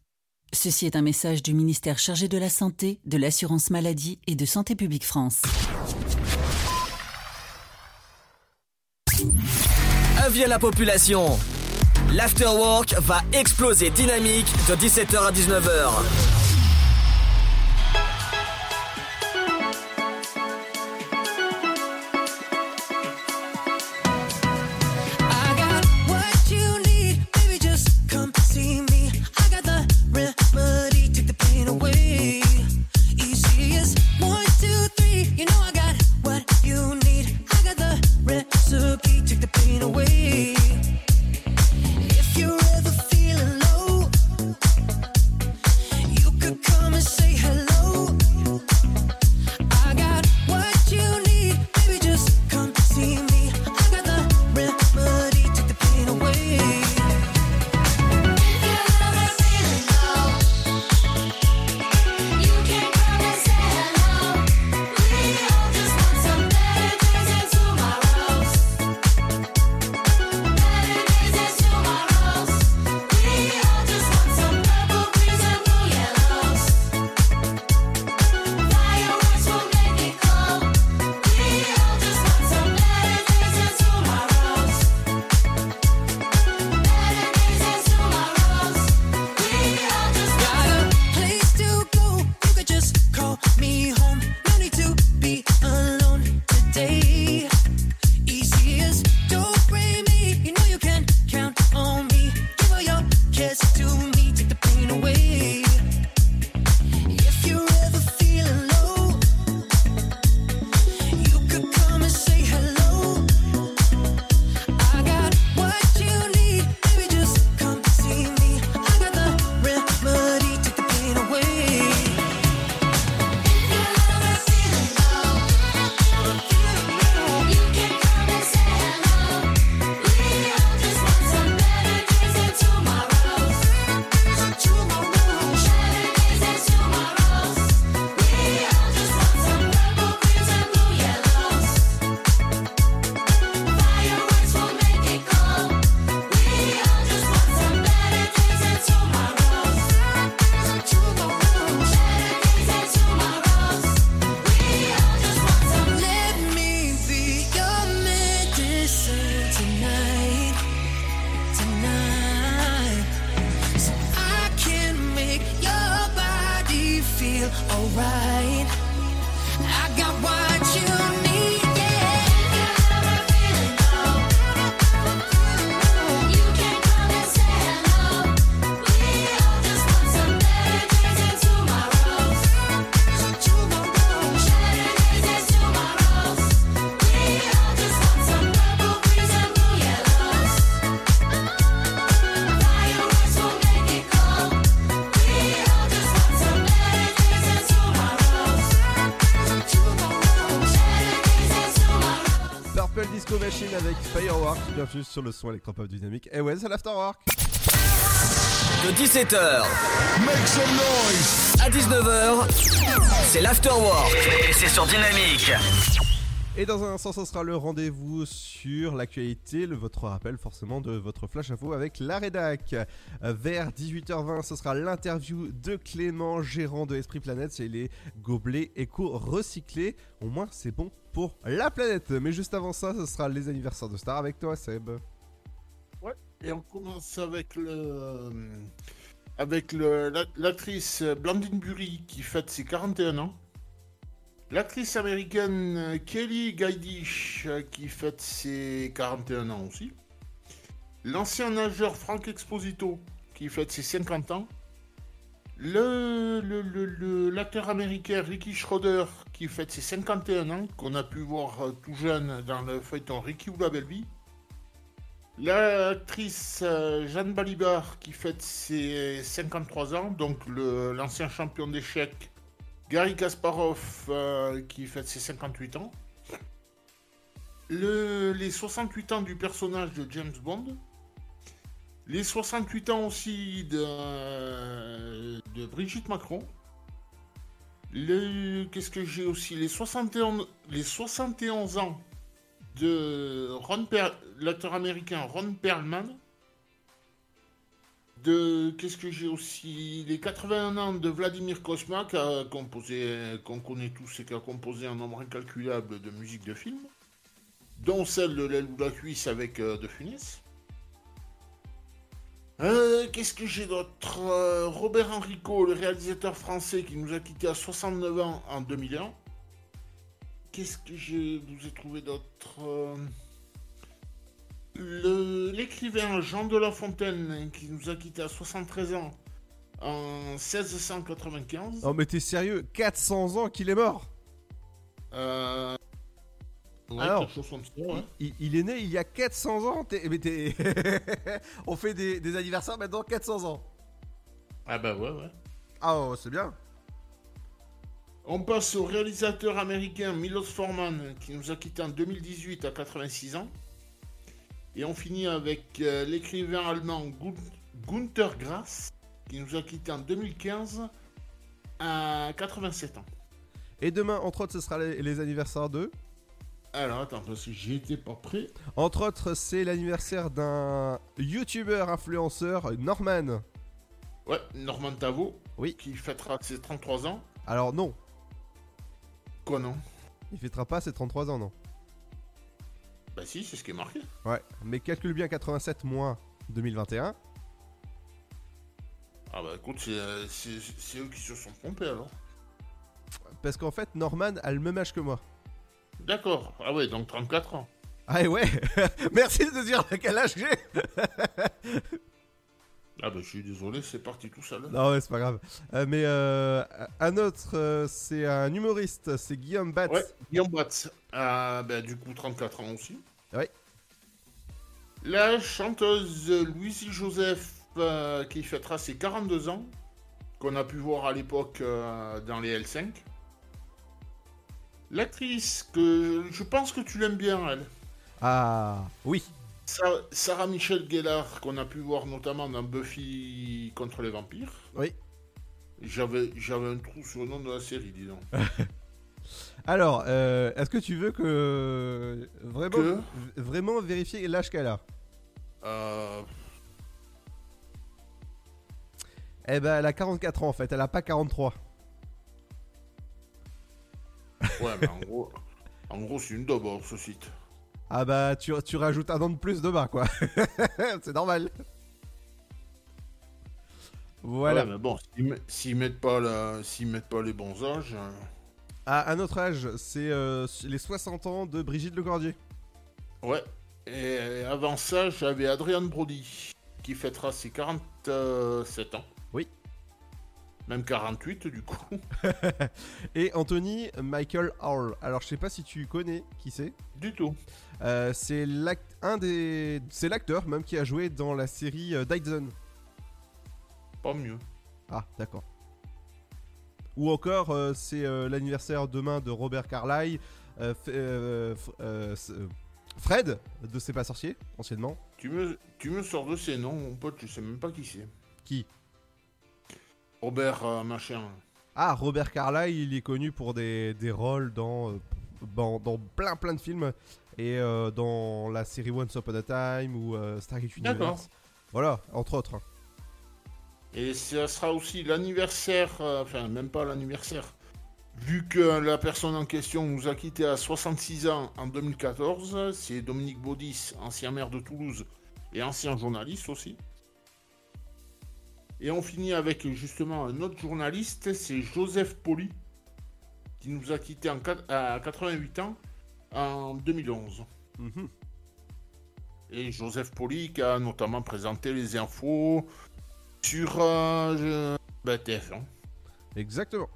Ceci est un message du ministère chargé de la Santé, de l'Assurance Maladie et de Santé Publique France. Avis la population. L'afterwork va exploser dynamique de 17h à 19h. Take the pain away. Bienvenue sur le son électropop dynamique. Et ouais, c'est l'afterwork. De 17h Make some noise. à 19h, c'est l'afterwork. Et c'est sur Dynamique. Et dans un instant, ce sera le rendez-vous sur l'actualité, votre rappel forcément de votre flash info avec la rédac. Euh, Vers 18h20, ce sera l'interview de Clément, gérant de Esprit Planète. C'est les gobelets éco-recyclés. Au moins, c'est bon pour la planète. Mais juste avant ça, ce sera les anniversaires de Star avec toi, Seb. Ouais, et on commence avec le. avec le- la- l'actrice Blandine Bury qui fête ses 41 ans. L'actrice américaine euh, Kelly Gaidish euh, qui fête ses 41 ans aussi. L'ancien nageur Frank Exposito qui fête ses 50 ans. Le, l'acteur américain Ricky Schroeder qui fête ses 51 ans, qu'on a pu voir euh, tout jeune dans le feuilleton Ricky ou la belle vie. L'actrice Jeanne Balibar qui fête ses 53 ans, donc l'ancien champion d'échecs Gary Kasparov euh, qui fête ses 58 ans. Le- les 68 ans du personnage de James Bond. Les 68 ans aussi de, de Brigitte Macron. Qu'est-ce que j'ai aussi? Les 71, les 71 ans de l'acteur américain Ron Perlman. De qu'est-ce que j'ai aussi les 81 ans de Vladimir Kosma qui a composé qu'on connaît tous et qui a composé un nombre incalculable de musiques de films, dont celle de l'aile ou la cuisse avec euh, De Funès. Euh, Qu'est-ce que j'ai d'autre Euh, Robert Enrico, le réalisateur français qui nous a quittés à 69 ans en 2001. Qu'est-ce que je vous ai trouvé d'autre Euh, L'écrivain Jean de La Fontaine qui nous a quittés à 73 ans en 1695. Non mais t'es sérieux? 400 ans qu'il est mort? Euh... ouais, Alors, ça, il, il est né il y a 400 ans t'es- mais t'es- On fait des, des anniversaires maintenant 400 ans Ah bah ouais, ouais. Ah oh, c'est bien On passe au réalisateur américain Milos Forman qui nous a quittés en 2018 à 86 ans. Et on finit avec euh, l'écrivain allemand Gun- Gunther Grass qui nous a quittés en 2015 à 87 ans. Et demain entre autres ce sera les, les anniversaires de Alors attends, parce que j'y étais pas prêt. Entre autres c'est l'anniversaire d'un youtubeur influenceur Norman Ouais, Norman Tavo. Oui. Qui fêtera ses 33 ans. Alors non Quoi non? Il fêtera pas ses 33 ans non Bah si, c'est ce qui est marqué. Ouais mais calcule bien 87 moins 2021 Ah bah écoute, c'est euh, eux qui se sont trompés alors. Parce qu'en fait Norman a le même âge que moi D'accord. Ah ouais, donc 34 ans. Ah ouais Merci de dire quel âge j'ai Ah bah je suis désolé, c'est parti tout seul. Non, ouais, c'est pas grave. Euh, mais euh, un autre, euh, c'est un humoriste, c'est Guillaume Batz. Ouais, Guillaume Batz. Ah, bah, du coup, 34 ans aussi. Ouais. La chanteuse Louisie Joseph, qui fêtera ses 42 ans, qu'on a pu voir à l'époque dans les L5. L'actrice, que je pense que tu l'aimes bien, elle. Ah, oui. Sa- Sarah Michelle Gellar, qu'on a pu voir notamment dans Buffy contre les vampires. Oui. J'avais, j'avais un trou sur le nom de la série, dis donc. Alors, euh, est-ce que tu veux que vraiment, Que v- vraiment vérifier l'âge qu'elle a? Euh, Eh ben, elle a 44 ans en fait, elle a pas 43. Ouais, mais en gros, en gros c'est une daube, alors, ce site. Ah bah, tu, tu rajoutes un an de plus demain quoi. c'est normal. Voilà. Ouais, mais bon, s'ils met- s'ils mettent pas la, s'ils mettent pas les bons âges. euh, À un autre âge, c'est euh, les 60 ans de Brigitte Lecordier. Ouais. Et avant ça, j'avais Adrian Brody qui fêtera ses 47 ans. Oui. Même 48 du coup. Et Anthony Michael Hall. Alors, je sais pas si tu connais qui c'est. Du tout. Euh, c'est des, l'acteur même qui a joué dans la série euh, Zone. Pas mieux. Ah, d'accord. Ou encore, euh, c'est euh, l'anniversaire demain de Robert Carlyle, Fred de C'est pas sorcier, anciennement. Tu me, tu me sors de ces noms, mon pote, je sais même pas qui c'est. Qui? Robert machin. Ah, Robert Carlyle, il est connu pour des, des rôles dans, dans, dans plein plein de films et euh, dans la série Once Upon a Time ou euh, Stargate Universe. D'accord. Voilà, entre autres. Et ça sera aussi l'anniversaire, euh, enfin même pas l'anniversaire, vu que la personne en question nous a quittés à 66 ans en 2014, c'est Dominique Baudis, ancien maire de Toulouse et ancien journaliste aussi. Et on finit avec justement un autre journaliste, c'est Joseph Poli, qui nous a en quat- à 88 ans en 2011. Mhm. Et Joseph Poli qui a notamment présenté les infos sur euh, bah, TF1. Exactement.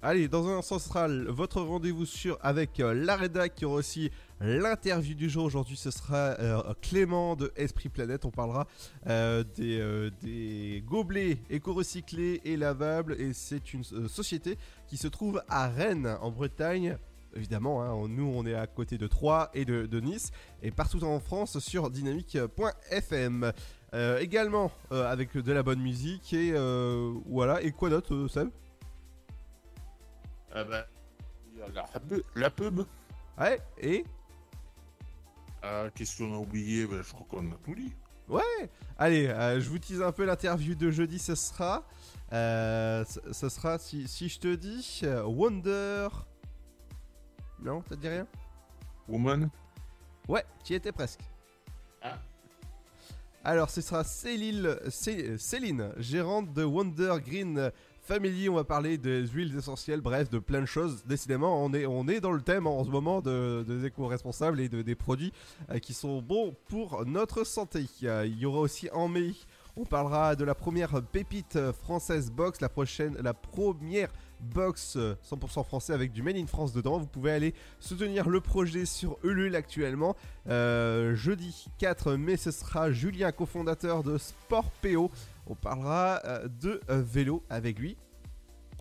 Allez, dans un instant, ce sera votre rendez-vous sur avec euh, la qui aura aussi l'interview du jour. Aujourd'hui, ce sera euh, Clément de Esprit Planète. On parlera euh, des, euh, des gobelets éco-recyclés et lavables. Et c'est une société qui se trouve à Rennes, en Bretagne. Évidemment, hein, nous on est à côté de Troyes et de, de Nice et partout en France sur dynamique.fm. Euh, également euh, avec de la bonne musique et euh, voilà. Et quoi d'autre, Seb? Ah bah, il y a la, pub- la pub. Ouais, et? Ah, Qu'est-ce qu'on a oublié? Bah, Je crois qu'on a tout dit. Ouais Allez, je vous tease un peu l'interview de jeudi, ce sera... ce sera, si, si je te dis, Wonder... Non, ça te dit rien? Woman? Ouais, tu y étais presque. Ah. Alors, ce sera Céline, Cé- Céline, gérante de Wonder Green Family. On va parler des huiles essentielles, bref, de plein de choses. Décidément, on est, on est dans le thème en ce moment de, des éco-responsables et de, des produits euh, qui sont bons pour notre santé. Euh, Il y aura aussi en mai, on parlera de la première pépite française box, la prochaine, la première box euh, 100% français avec du Made in France dedans. Vous pouvez aller soutenir le projet sur Ulule actuellement. Euh, jeudi 4 mai, ce sera Julien, cofondateur de Sport PO. On parlera euh, de euh, vélo avec lui.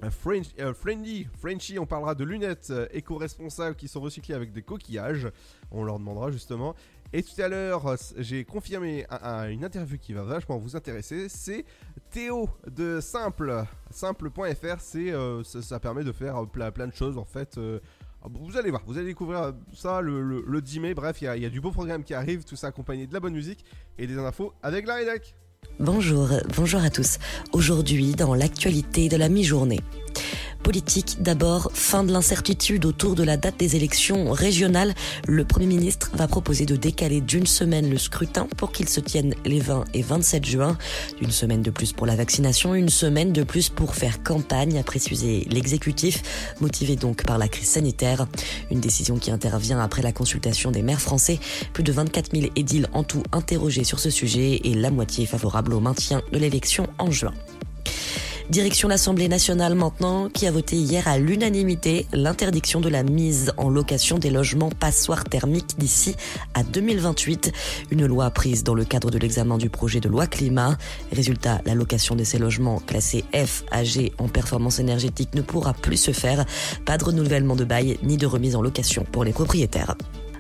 Euh, French- euh, Friendly, Frenchy, on parlera de lunettes euh, éco-responsables qui sont recyclées avec des coquillages. On leur demandera justement. Et tout à l'heure, euh, j'ai confirmé un- un- une interview qui va vachement vous intéresser. C'est Théo de Simple. Simple.fr, c'est, euh, ça, permet de faire euh, plein, de choses en fait. ah, vous allez voir, vous allez découvrir ça le, le- le 10 mai. Bref, il y, a- du beau programme qui arrive, tout ça accompagné de la bonne musique et des infos avec la. Bonjour, bonjour à tous. Aujourd'hui, dans l'actualité de la mi-journée. Politique, d'abord, fin de l'incertitude autour de la date des élections régionales. Le Premier ministre va proposer de décaler d'une semaine le scrutin pour qu'il se tienne les 20 et 27 juin. Une semaine de plus pour la vaccination, une semaine de plus pour faire campagne, a précisé l'exécutif, motivé donc par la crise sanitaire. Une décision qui intervient après la consultation des maires français. Plus de 24 000 édiles en tout interrogés sur ce sujet et la moitié favorable au maintien de l'élection en juin. Direction l'Assemblée nationale maintenant, qui a voté hier à l'unanimité l'interdiction de la mise en location des logements passoires thermiques d'ici à 2028. Une loi prise dans le cadre de l'examen du projet de loi climat. Résultat, la location de ces logements classés F à G en performance énergétique ne pourra plus se faire. Pas de renouvellement de bail ni de remise en location pour les propriétaires.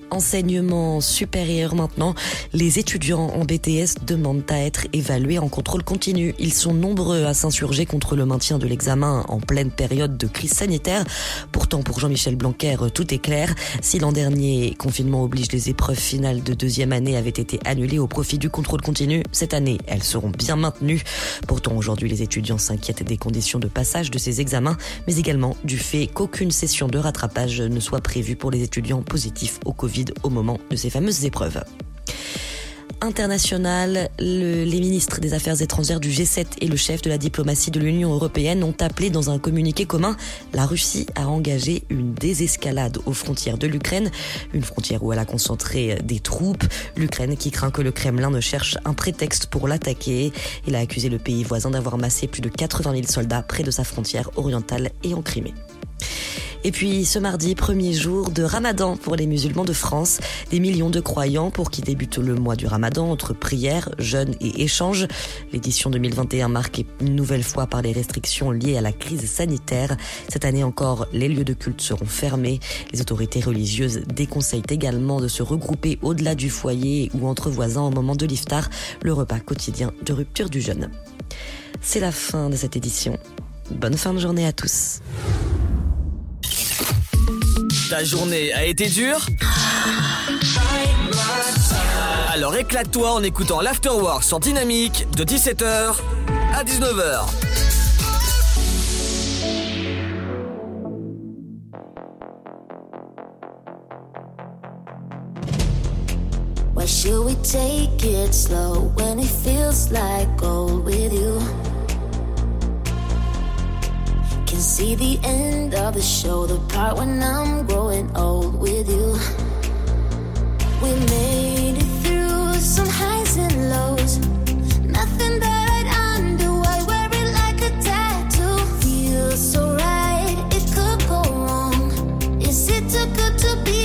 Enseignement supérieur maintenant, les étudiants en BTS demandent à être évalués en contrôle continu. Ils sont nombreux à s'insurger contre le maintien de l'examen en pleine période de crise sanitaire. Pourtant, pour Jean-Michel Blanquer, tout est clair. Si l'an dernier, confinement oblige, les épreuves finales de deuxième année avaient été annulées au profit du contrôle continu, cette année, elles seront bien maintenues. Pourtant, aujourd'hui, les étudiants s'inquiètent des conditions de passage de ces examens, mais également du fait qu'aucune session de rattrapage ne soit prévue pour les étudiants positifs au Covid au moment de ces fameuses épreuves international, le- les ministres des Affaires étrangères du G7 et le chef de la diplomatie de l'Union européenne ont appelé dans un communiqué commun la Russie à engager une désescalade aux frontières de l'Ukraine, une frontière où elle a concentré des troupes. L'Ukraine qui craint que le Kremlin ne cherche un prétexte pour l'attaquer. Il a accusé le pays voisin d'avoir massé plus de 80 000 soldats près de sa frontière orientale et en Crimée. Et puis ce mardi, premier jour de Ramadan pour les musulmans de France, des millions de croyants pour qui débute le mois du Ramadan entre prières, jeûnes et échanges. L'édition 2021 marquée une nouvelle fois par les restrictions liées à la crise sanitaire. Cette année encore, les lieux de culte seront fermés. Les autorités religieuses déconseillent également de se regrouper au-delà du foyer ou entre voisins au moment de l'iftar, le repas quotidien de rupture du jeûne. C'est la fin de cette édition. Bonne fin de journée à tous. Ta journée a été dure Alors éclate-toi en écoutant l'Afterwork sur Dynamique de 17h à 19h. Why should we take it slow when it feels like gold? I'll can see the end of the show, the part when I'm growing old with you. We made it through some highs and lows, nothing but undo, I wear it like a tattoo. Feels so right, it could go wrong. Is it too good to be?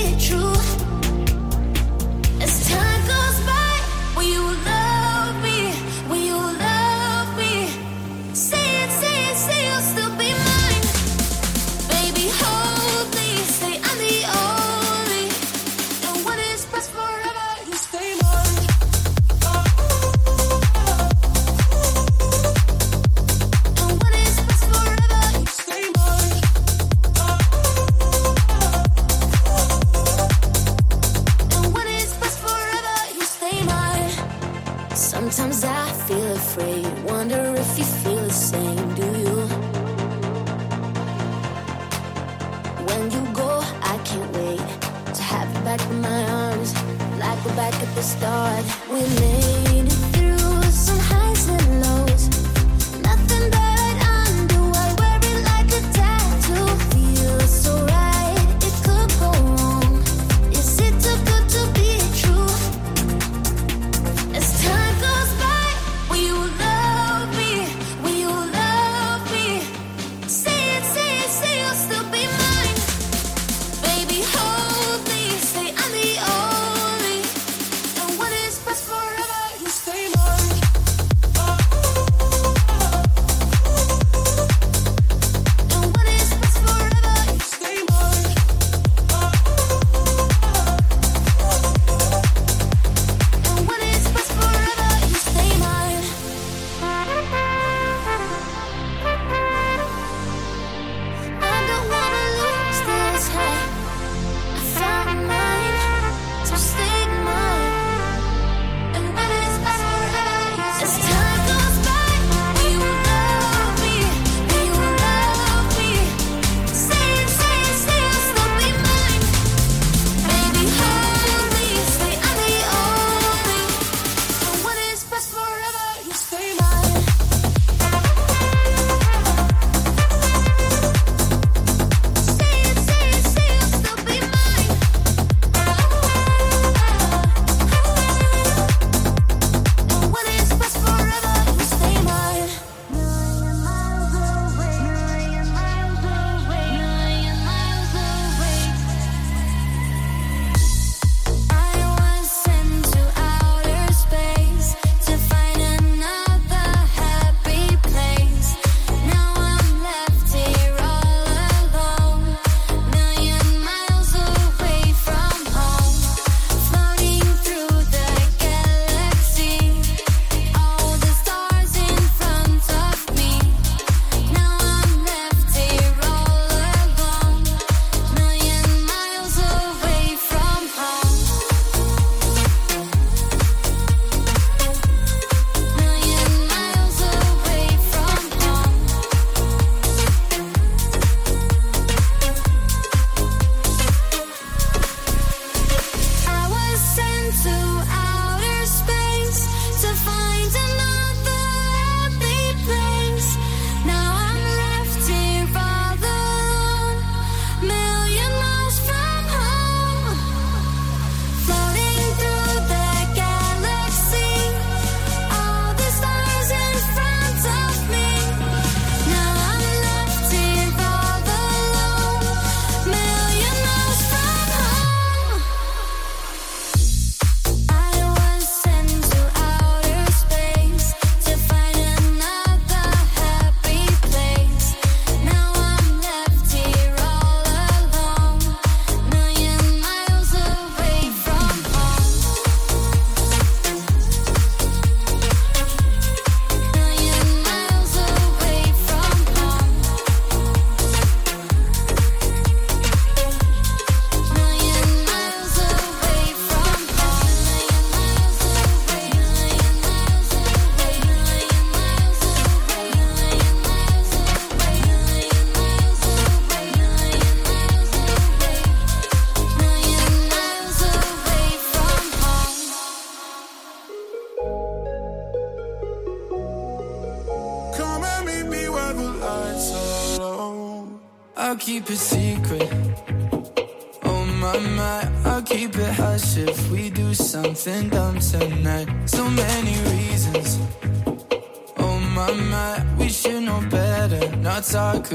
same, do you? When you go, I can't wait to have you back in my arms, like we're back at the start. We made.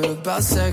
About sex,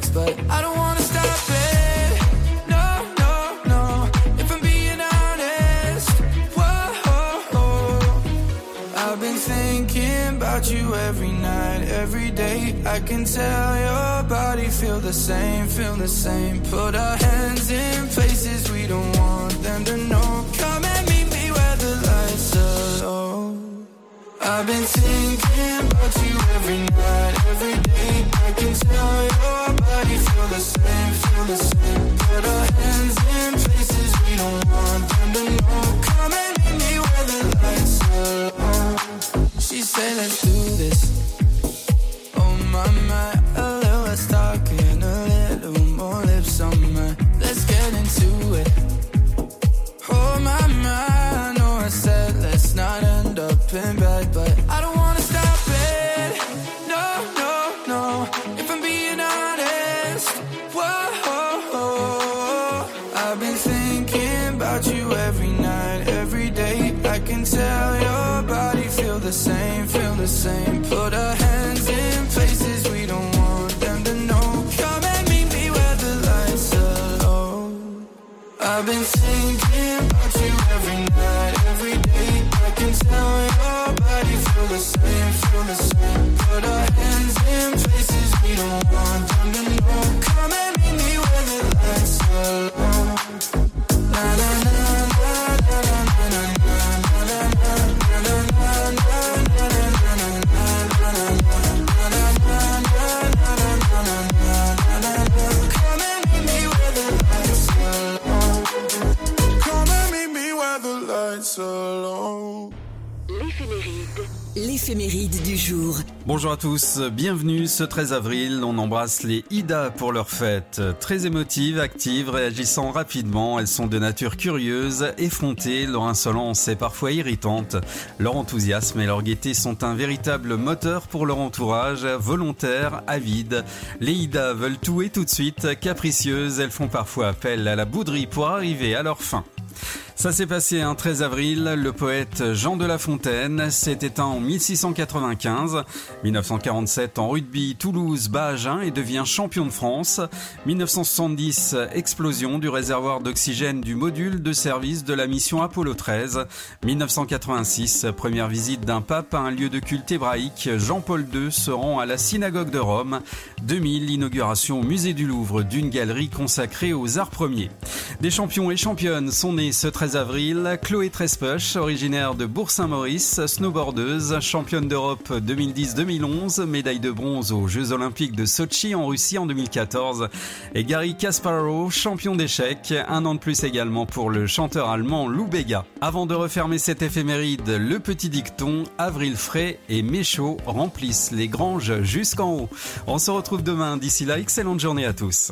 à tous, bienvenue ce 13 avril. On embrasse les Ida pour leur fête. Très émotives, actives, réagissant rapidement, elles sont de nature curieuse, effrontées, leur insolence est parfois irritante. Leur enthousiasme et leur gaieté sont un véritable moteur pour leur entourage, volontaires, avides. Les Ida veulent tout et tout de suite, capricieuses, elles font parfois appel à la bouderie pour arriver à leur fin. Ça s'est passé un 13 avril, le poète Jean de La Fontaine s'est éteint en 1695. 1947 en rugby, Toulouse bat Agen et devient champion de France. 1970, explosion du réservoir d'oxygène du module de service de la mission Apollo 13. 1986, première visite d'un pape à un lieu de culte hébraïque. Jean-Paul II se rend à la synagogue de Rome. 2000, l'inauguration au musée du Louvre d'une galerie consacrée aux arts premiers. Des champions et championnes sont nés ce 13 avril. Chloé Trespoche, originaire de Bourg-Saint-Maurice, snowboardeuse, championne d'Europe 2010-2011, médaille de bronze aux Jeux Olympiques de Sochi en Russie en 2014. Et Gary Kasparov, champion d'échecs, un an de plus également pour le chanteur allemand Lou Bega. Avant de refermer cette éphéméride, le petit dicton, avril frais et méchaud remplissent les granges jusqu'en haut. On se retrouve demain, d'ici là, excellente journée à tous.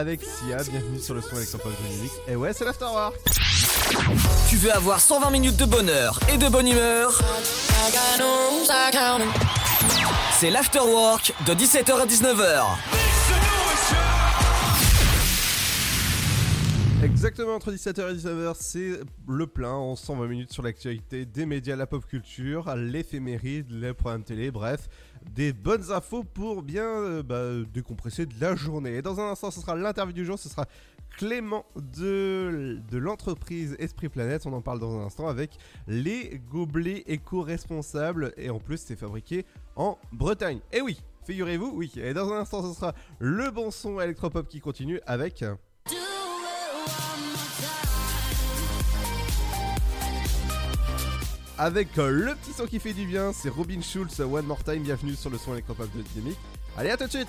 Avec Sia. Bienvenue sur le son de musique. Et ouais, c'est l'Afterwork. Tu veux avoir 120 minutes de bonheur et de bonne humeur? C'est l'Afterwork de 17h à 19h. Exactement entre 17h et 19h, c'est le plein en 120 minutes sur l'actualité des médias, la pop culture, l'éphéméride, les programmes télé, bref, des bonnes infos pour bien euh, bah, décompresser de la journée. Et dans un instant, ce sera l'interview du jour, ce sera Clément de, de l'entreprise Esprit Planète, on en parle dans un instant avec les gobelets éco-responsables et en plus c'est fabriqué en Bretagne. Et oui, figurez-vous, oui. Et dans un instant, ce sera le bon son électropop qui continue avec... avec euh, le petit son qui fait du bien, c'est Robin Schulz, One More Time, bienvenue sur le son électropop de Dynamique. Allez, à tout de suite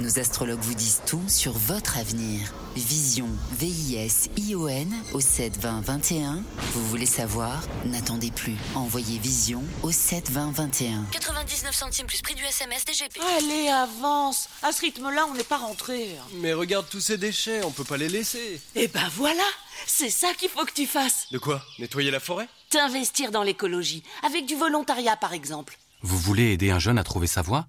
Nos astrologues vous disent tout sur votre avenir. Vision, V-I-S-I-O-N au 7 20 21. Vous voulez savoir? N'attendez plus. Envoyez Vision au 7 20 21. 99 centimes plus prix du SMS DGP. Allez, avance. À ce rythme-là, on n'est pas rentré. Mais regarde tous ces déchets, on peut pas les laisser. Eh ben voilà, c'est ça qu'il faut que tu fasses. De quoi? Nettoyer la forêt? T'investir dans l'écologie, avec du volontariat par exemple. Vous voulez aider un jeune à trouver sa voie?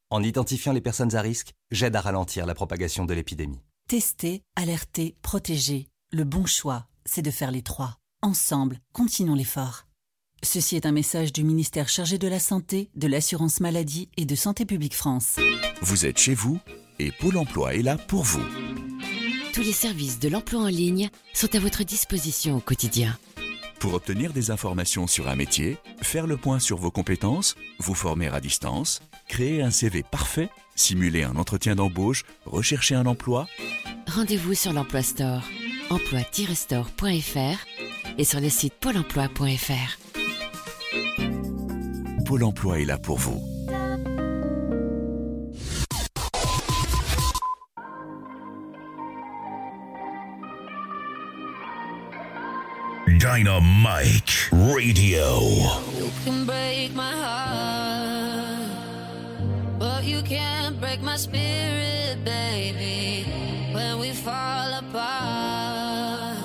en identifiant les personnes à risque, j'aide à ralentir la propagation de l'épidémie. Tester, alerter, protéger. Le bon choix, c'est de faire les trois. Ensemble, continuons l'effort. Ceci est un message du ministère chargé de la Santé, de l'Assurance Maladie et de Santé Publique France. Vous êtes chez vous et Pôle Emploi est là pour vous. Tous les services de l'emploi en ligne sont à votre disposition au quotidien. Pour obtenir des informations sur un métier, faire le point sur vos compétences, vous former à distance, créer un CV parfait, simuler un entretien d'embauche, rechercher un emploi, Rendez-vous sur l'Emploi Store, emploi-store.fr et sur le site pôle emploi.fr. Pôle Emploi est là pour vous. Dynamite Radio. You can break my heart, but you can't break my spirit, baby. when we fall apart.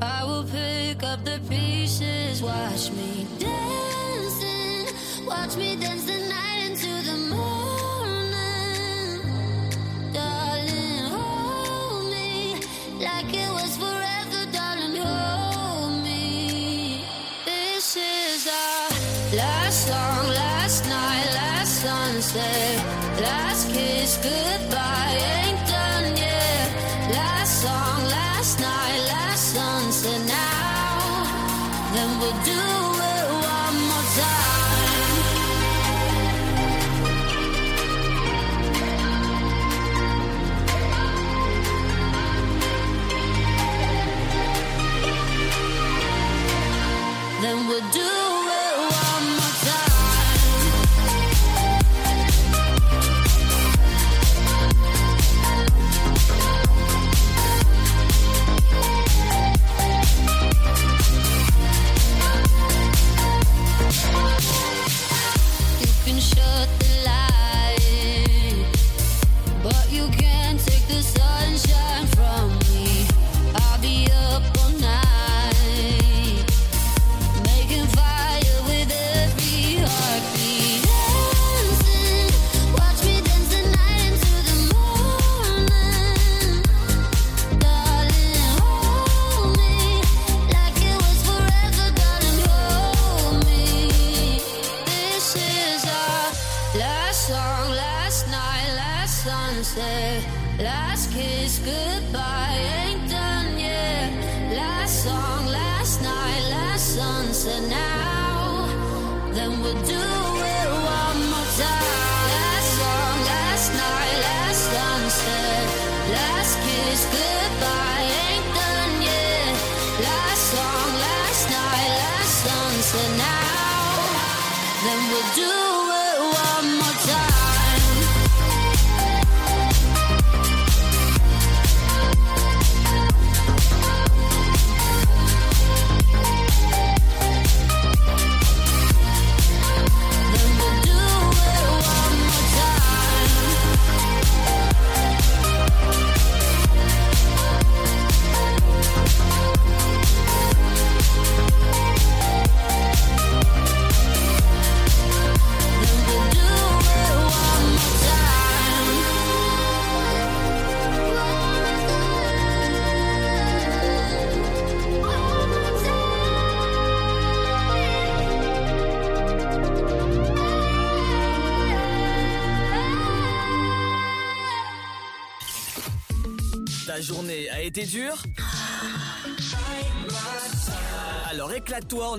I will pick up the pieces, watch me dancing, watch me dance sunset, last kiss, goodbye,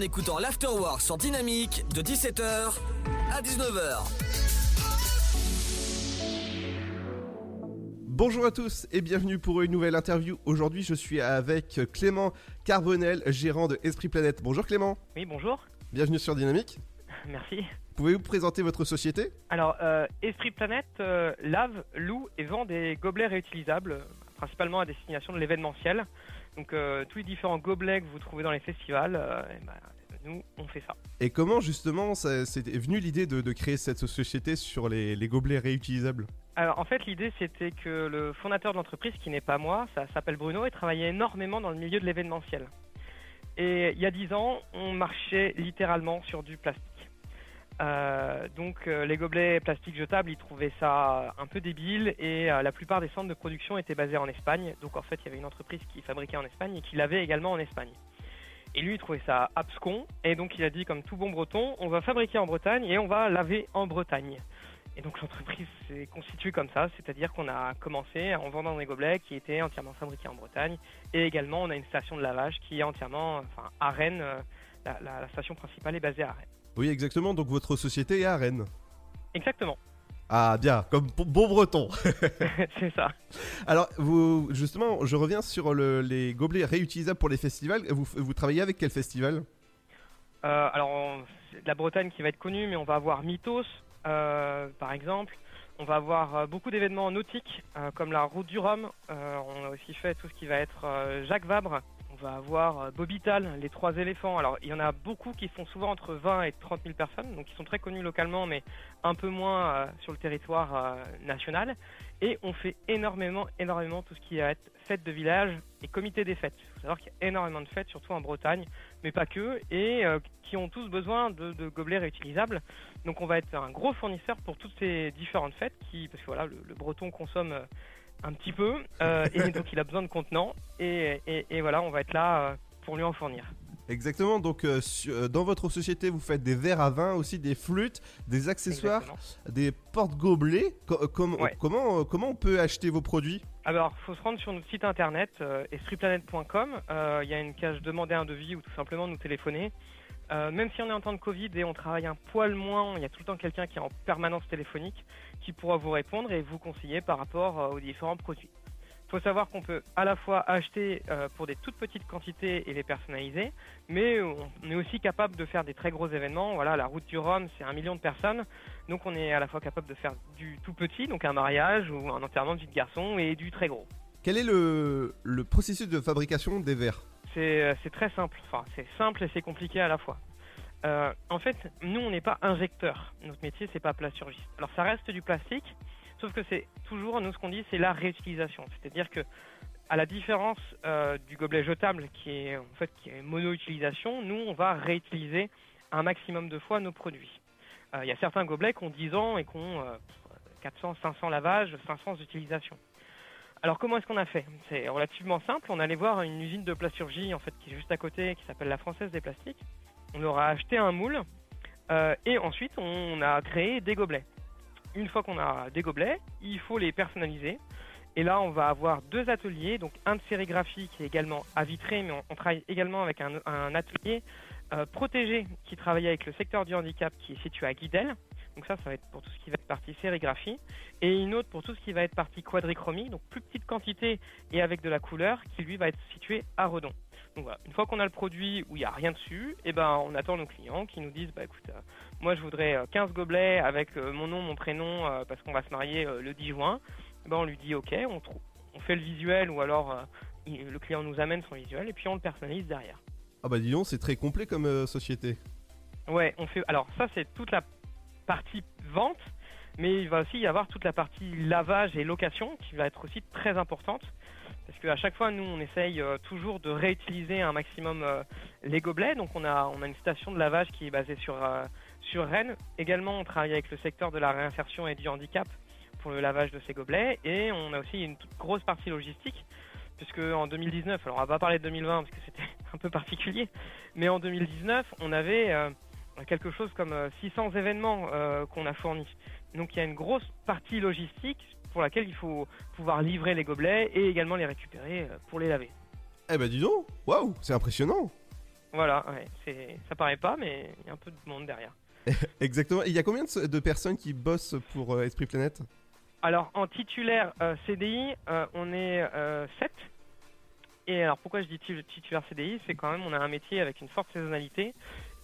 écoutant l'Afterwork sur Dynamique de 17h à 19h. Bonjour à tous et bienvenue pour une nouvelle interview. Aujourd'hui, je suis avec Clément Carbonel, gérant de Esprit Planète. Bonjour Clément. Oui, bonjour. Bienvenue sur Dynamique. Merci. Pouvez-vous présenter votre société? Alors, euh, Esprit Planète euh, lave, loue et vend des gobelets réutilisables, principalement à destination de l'événementiel. Donc, euh, tous les différents gobelets que vous trouvez dans les festivals, euh, eh ben, nous, on fait ça. Et comment justement ça- c'est venu l'idée de, de créer cette société sur les, les gobelets réutilisables? Alors, en fait, l'idée, c'était que le fondateur de l'entreprise, qui n'est pas moi, ça s'appelle Bruno, et travaillait énormément dans le milieu de l'événementiel. Et il y a dix ans, on marchait littéralement sur du plastique. Euh, donc euh, les gobelets plastiques jetables, ils trouvaient ça un peu débile et euh, la plupart des centres de production étaient basés en Espagne. Donc en fait, il y avait une entreprise qui fabriquait en Espagne et qui l'avait également en Espagne. Et lui, il trouvait ça abscon et donc il a dit comme tout bon breton, on va fabriquer en Bretagne et on va laver en Bretagne. Et donc l'entreprise s'est constituée comme ça, c'est-à-dire qu'on a commencé en vendant des gobelets qui étaient entièrement fabriqués en Bretagne et également on a une station de lavage qui est entièrement, enfin à Rennes, la, la- la station principale est basée à Rennes. Oui, exactement. Donc votre société est à Rennes. Exactement. Ah bien, comme bon- breton. c'est ça. Alors, vous, justement, je reviens sur le- les gobelets réutilisables pour les festivals. Vous, vous travaillez avec quel festival? Euh, alors, on- c'est la Bretagne qui va être connue, mais on va avoir Mythos, euh, par exemple. On va avoir euh, beaucoup d'événements nautiques, euh, comme la Route du Rhum. On a aussi fait tout ce qui va être Jacques Vabre. Va avoir euh, Bobital, les trois éléphants. Alors, il y en a beaucoup qui font souvent entre 20 et 30 000 personnes, donc ils sont très connus localement, mais un peu moins euh, sur le territoire euh, national. Et on fait énormément, énormément tout ce qui être fête de village et comité des fêtes. Il faut savoir qu'il y a énormément de fêtes, surtout en Bretagne, mais pas que, et qui ont tous besoin de, gobelets réutilisables. Donc on va être un gros fournisseur pour toutes ces différentes fêtes, qui, parce que voilà, le, breton consomme un petit peu, euh, et donc il a besoin de contenants, et, et- et voilà, on va être là euh, pour lui en fournir. Exactement, donc euh, dans votre société, vous faites des verres à vin, aussi des flûtes, des accessoires, des com- Ouais. comment, comment on peut acheter vos produits? Alors, il faut se rendre sur notre site internet, espritplanet.com. Euh, Il y a une cage demander un devis ou tout simplement nous téléphoner. Euh, même si on est en temps de Covid et on travaille un poil moins, il y a tout le temps quelqu'un qui est en permanence téléphonique qui pourra vous répondre et vous conseiller par rapport euh, aux différents produits. Il faut savoir qu'on peut à la fois acheter euh, pour des toutes petites quantités et les personnaliser, mais on est aussi capable de faire des très gros événements. Voilà, la route du Rhum, c'est un million de personnes, donc on est à la fois capable de faire du tout petit, donc un mariage ou un enterrement de vie de garçon, et du très gros. Quel est le, le processus de fabrication des verres? C'est euh, c'est très simple, enfin c'est simple et c'est compliqué à la fois. Euh, en fait, nous on n'est pas injecteur. Notre métier c'est pas plasturgiste. Alors ça reste du plastique, sauf que c'est toujours nous ce qu'on dit c'est la réutilisation. C'est-à-dire que à la différence euh, du gobelet jetable qui est en fait qui est mono-utilisation, nous on va réutiliser un maximum de fois nos produits. Il y a certains gobelets qui ont 10 ans et qui ont euh, 400, 500 lavages, 500 utilisations. Alors comment est-ce qu'on a fait? C'est relativement simple. On allait voir une usine de plasturgie en fait qui est juste à côté, qui s'appelle la Française des Plastiques. On leur a acheté un moule euh, et ensuite on a créé des gobelets. Une fois qu'on a des gobelets, il faut les personnaliser. Et là, on va avoir deux ateliers, donc un de sérigraphie qui est également à Vitré, mais on, travaille également avec un, un atelier euh, protégé qui travaille avec le secteur du handicap qui est situé à Guidel. Donc ça, ça va être pour tout ce qui va être partie sérigraphie. Et une autre pour tout ce qui va être partie quadrichromie, donc plus petite quantité et avec de la couleur, qui lui va être situé à Redon. Donc voilà, une fois qu'on a le produit où il n'y a rien dessus, et ben on attend nos clients qui nous disent bah écoute, euh, moi je voudrais euh, 15 gobelets avec euh, mon nom, mon prénom, euh, parce qu'on va se marier euh, le 10 juin. Eh ben on lui dit ok, on, fait le visuel ou alors euh, il- le client nous amène son visuel et puis on le personnalise derrière. Ah bah dis donc, c'est très complet comme euh, société. Ouais, on fait. Alors ça, c'est toute la partie vente, mais il va aussi y avoir toute la partie lavage et location qui va être aussi très importante. Parce qu'à chaque fois, nous, on essaye euh, toujours de réutiliser un maximum euh, les gobelets. Donc, on a, on a une station de lavage qui est basée sur, euh, sur Rennes. Également, on travaille avec le secteur de la réinsertion et du handicap pour le lavage de ces gobelets. Et on a aussi une grosse partie logistique, puisque en 2019, alors on va pas parler de 2020 parce que c'était un peu particulier, mais en 2019, on avait quelque chose comme euh, 600 événements euh, qu'on a fournis. Donc il y a une grosse partie logistique pour laquelle il faut pouvoir livrer les gobelets et également les récupérer euh, pour les laver. Eh bah dis donc, waouh, c'est impressionnant. Voilà, ouais, ça paraît pas, mais il y a un peu de monde derrière. Exactement. Il y a combien de, de personnes qui bossent pour euh, Esprit Planète? Alors en titulaire euh, CDI, euh, on est 7. Et alors pourquoi je dis tit- titulaire CDI C'est quand même on a un métier avec une forte saisonnalité.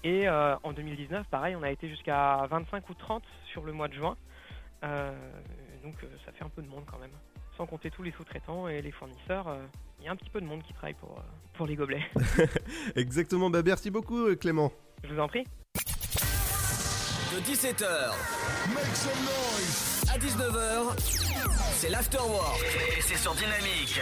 Et euh, en 2019, pareil, on a été jusqu'à 25 ou 30 sur le mois de juin. Euh, donc euh, ça fait un peu de monde quand même. Sans compter tous les sous-traitants et les fournisseurs, euh, il y a un petit peu de monde qui travaille pour, euh, pour les gobelets. Exactement. Bah merci beaucoup Clément. Je vous en prie. De 17h à 19h, c'est l'afterwork. Et c'est sur Dynamique.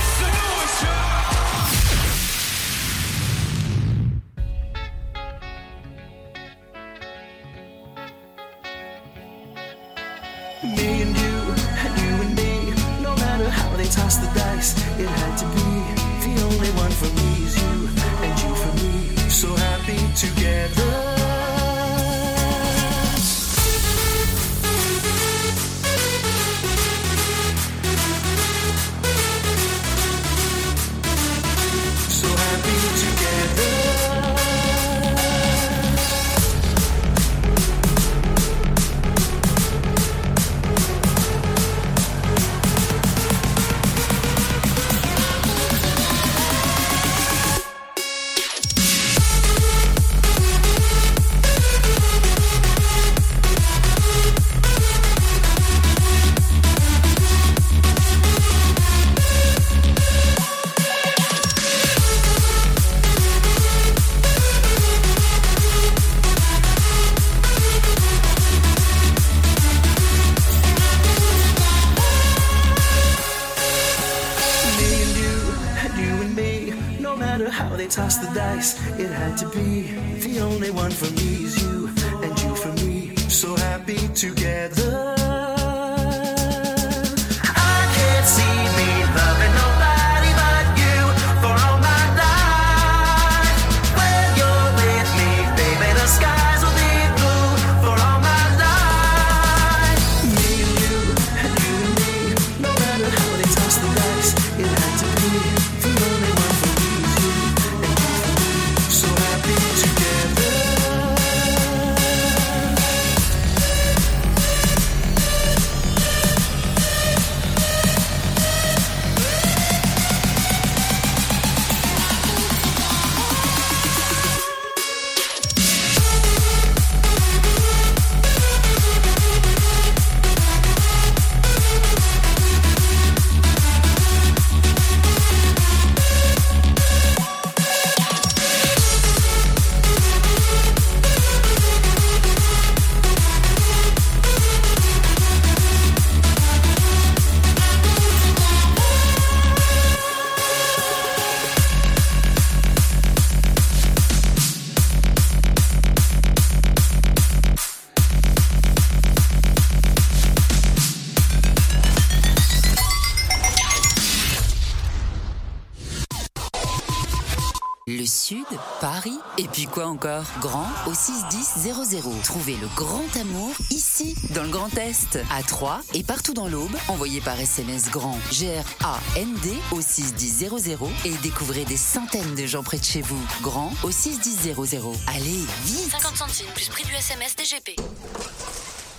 Encore Grand au 61000. Trouvez le grand amour ici, dans le Grand Est, à Troyes et partout dans l'Aube. Envoyez par SMS grand G-R-A-N-D au 61000 et découvrez des centaines de gens près de chez vous. Grand au 61000. Allez, vite 50 centimes plus prix du SMS DGP.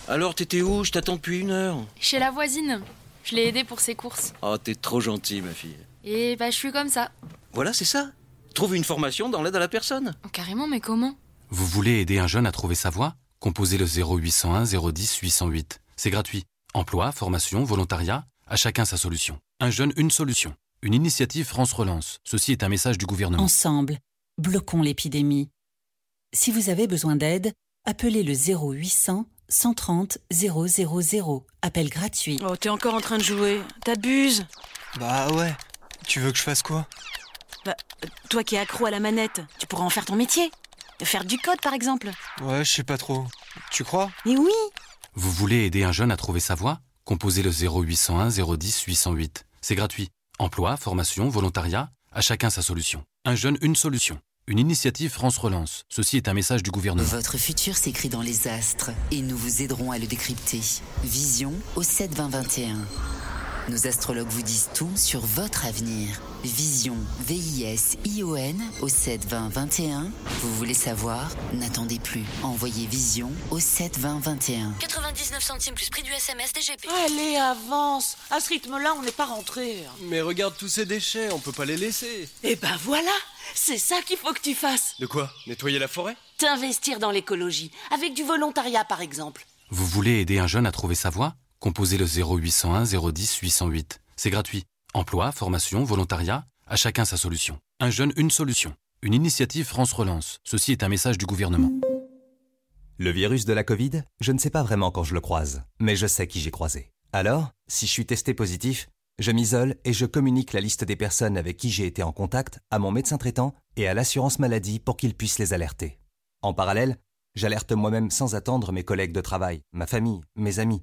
Alors, t'étais où? Je t'attends depuis une heure. Chez la voisine. Je l'ai aidée pour ses courses. Oh, t'es trop gentil, ma fille. Et bah, je suis comme ça. Voilà, c'est ça. Trouve une formation dans l'aide à la personne. Carrément, mais comment? Vous voulez aider un jeune à trouver sa voie? Composez le 0801 010 808. C'est gratuit. Emploi, formation, volontariat, à chacun sa solution. Un jeune, une solution. Une initiative France Relance. Ceci est un message du gouvernement. Ensemble, bloquons l'épidémie. Si vous avez besoin d'aide, appelez le 0800 130 000. Appel gratuit. Oh, t'es encore en train de jouer. T'abuses. Bah ouais. Tu veux que je fasse quoi? Bah, euh, toi qui es accro à la manette, tu pourras en faire ton métier. Faire du code, par exemple. Ouais, je sais pas trop. Tu crois? Mais oui Vous voulez aider un jeune à trouver sa voie? Composez le 0801 010 808. C'est gratuit. Emploi, formation, volontariat, à chacun sa solution. Un jeune, une solution. Une initiative France Relance. Ceci est un message du gouvernement. Votre futur s'écrit dans les astres et nous vous aiderons à le décrypter. Vision au 72021. Nos astrologues vous disent tout sur votre avenir. Vision, V-I-S-I-O-N au 72021. Vous voulez savoir? N'attendez plus. Envoyez Vision au 72021. 99 centimes plus prix du SMS DGP. Allez, avance. À ce rythme-là, on n'est pas rentré. Mais regarde tous ces déchets, on peut pas les laisser. Eh ben voilà, c'est ça qu'il faut que tu fasses. De quoi? Nettoyer la forêt? T'investir dans l'écologie, avec du volontariat par exemple. Vous voulez aider un jeune à trouver sa voie? Composez le 0801 010 808. C'est gratuit. Emploi, formation, volontariat, à chacun sa solution. Un jeune, une solution. Une initiative France Relance. Ceci est un message du gouvernement. Le virus de la Covid, je ne sais pas vraiment quand je le croise, mais je sais qui j'ai croisé. Alors, si je suis testé positif, je m'isole et je communique la liste des personnes avec qui j'ai été en contact à mon médecin traitant et à l'assurance maladie pour qu'ils puissent les alerter. En parallèle, j'alerte moi-même sans attendre mes collègues de travail, ma famille, mes amis.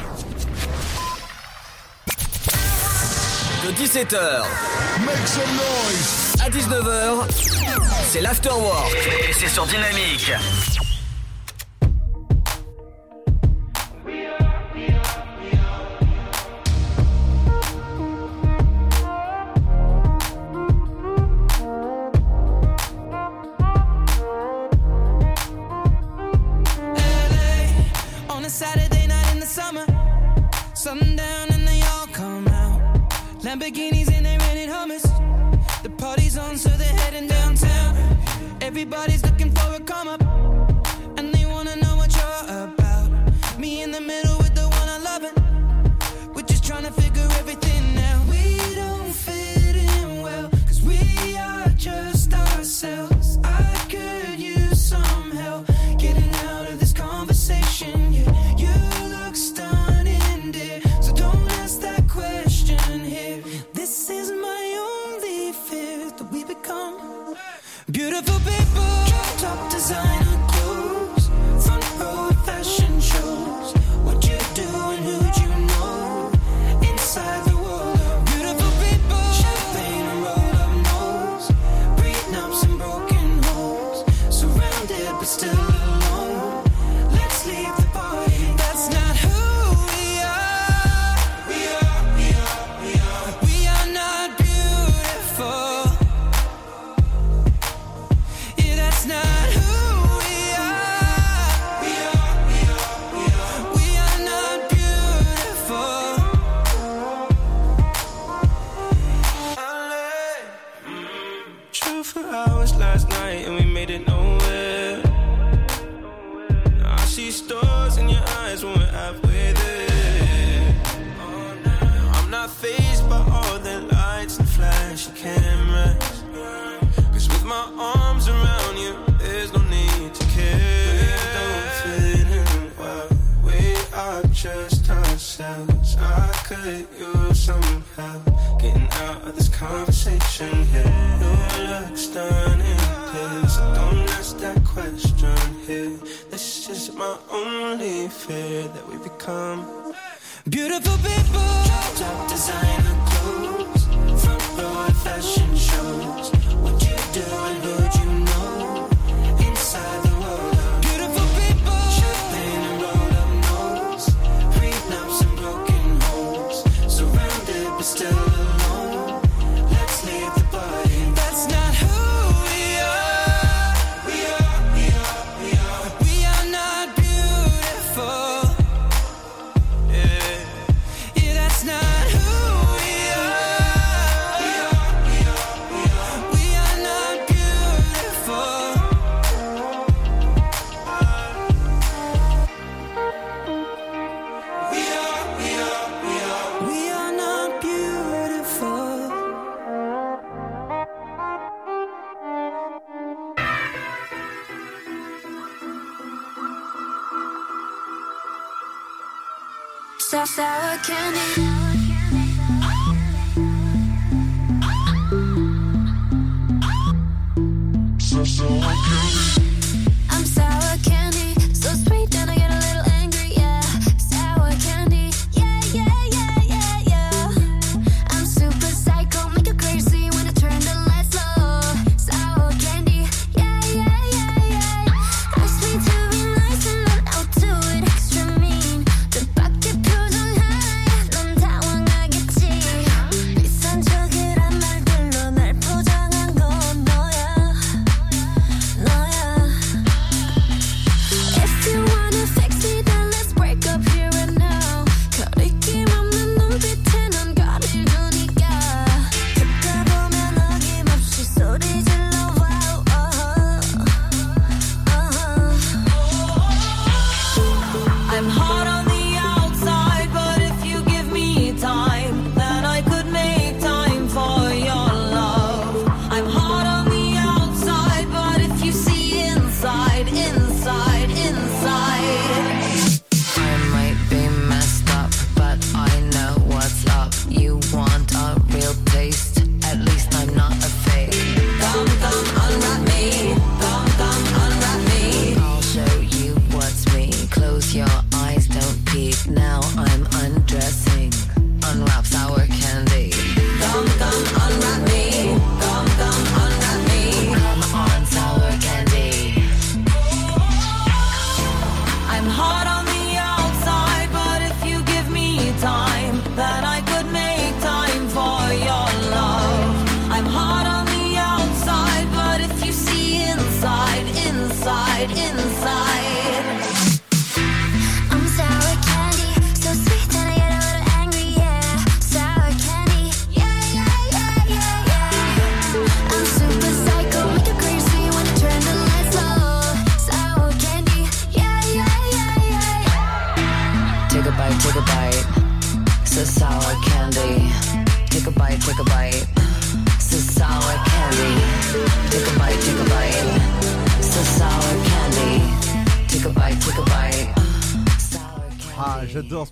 De 17h Make some noise. À 19h, c'est l'afterwork. Et c'est sur Dynamique. Lamborghinis and they rented hummus. The party's on, so they're heading downtown. Everybody's looking for a come up,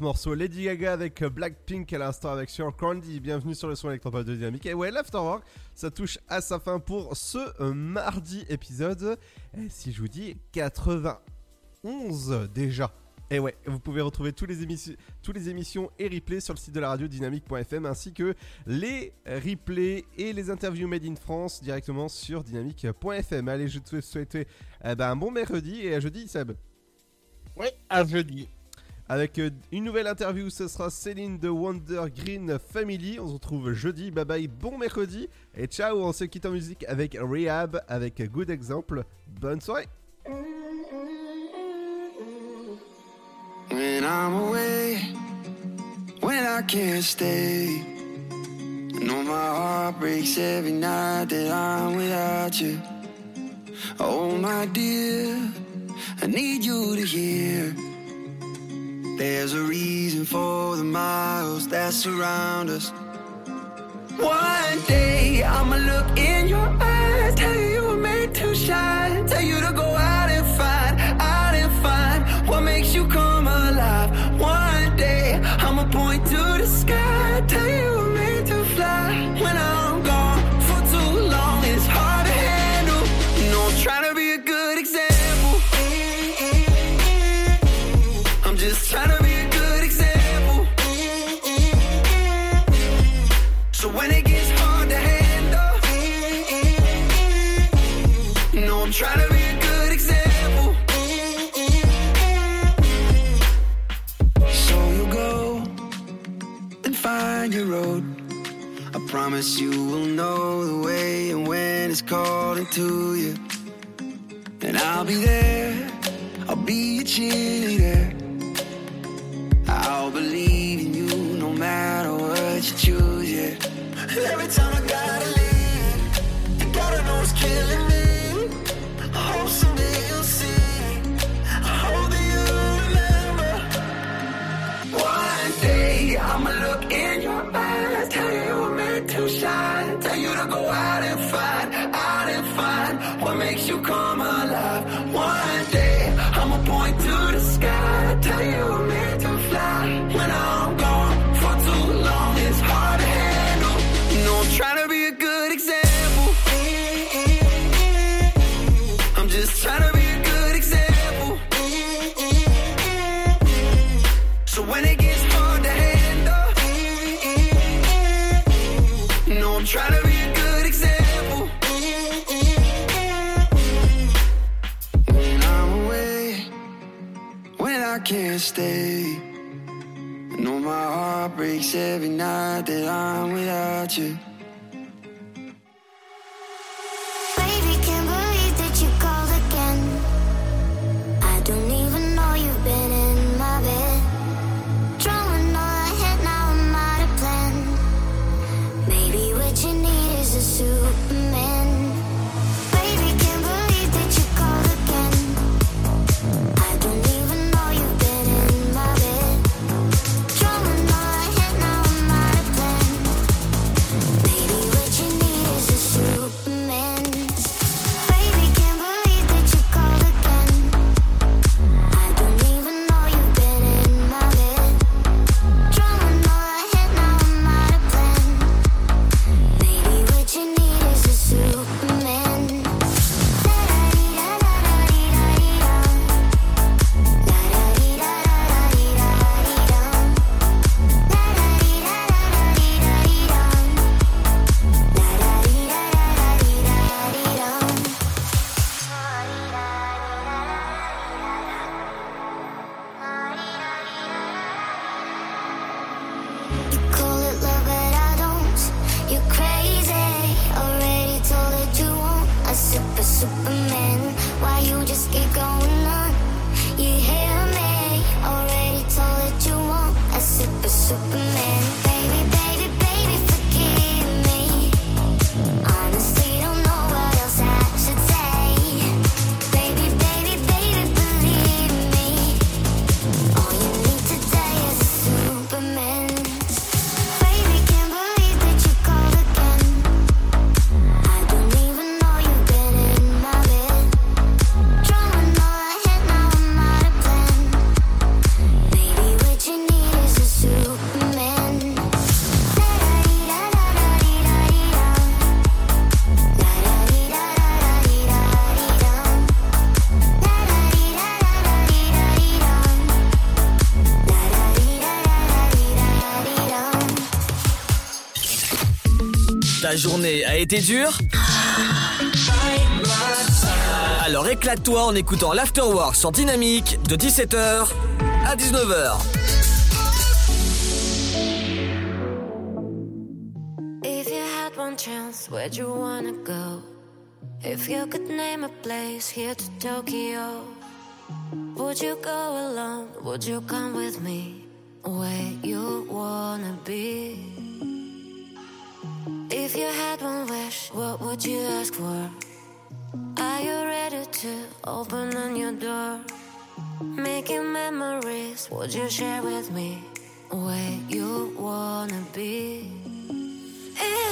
morceau. Lady Gaga avec euh, Blackpink à l'instant avec Sir Candy. Bienvenue sur le son électropop de Dynamique. Et ouais, l'Afterwork, ça touche à sa fin pour ce euh, mardi épisode. Si je vous dis 91 déjà. Et ouais, vous pouvez retrouver tous les, émissions, tous les émissions et replays sur le site de la radio dynamique.fm ainsi que les replays et les interviews made in France directement sur dynamique.fm. Allez, je te souhaite eh ben, un bon mercredi et à jeudi, Seb. Ouais, à jeudi. Avec euh, une nouvelle interview, ce sera Céline de Wonder Green Family. On se retrouve jeudi. Bye bye, bon mercredi. Et ciao, on se quitte en musique avec Rehab, avec Good Example. Bonne soirée. When I'm away, when I can't stay. I know my heart breaks every night that I'm without you. Oh, my dear, I need you to hear. There's a reason for the miles that surround us. One day I'ma look in your eyes, tell you you were made to shine, tell you to go out and find, out and find what makes you come promise you will know the way and when it's calling to you. And I'll be there, I'll be your cheerleader. I'll believe in you no matter what you choose, yeah. Every time I gotta leave, you gotta know it's killing me. I hope someday you'll see. I hope that you remember. One day I'ma look in your eyes, tell you you to go out and find, out and find what makes you come alive. Stay. I know my heart breaks every night that I'm without you. Ta journée a été dure? Alors éclate-toi en écoutant l'Afterwork sur Dynamique de 17h à 19h. If you had one chance, where'd you wanna go? If you could name a place here to Tokyo, would you go alone? Would you come with me? Where you wanna be? If you had one wish, what would you ask for? Are you ready to open on your door? Making memories, would you share with me? Where you wanna be?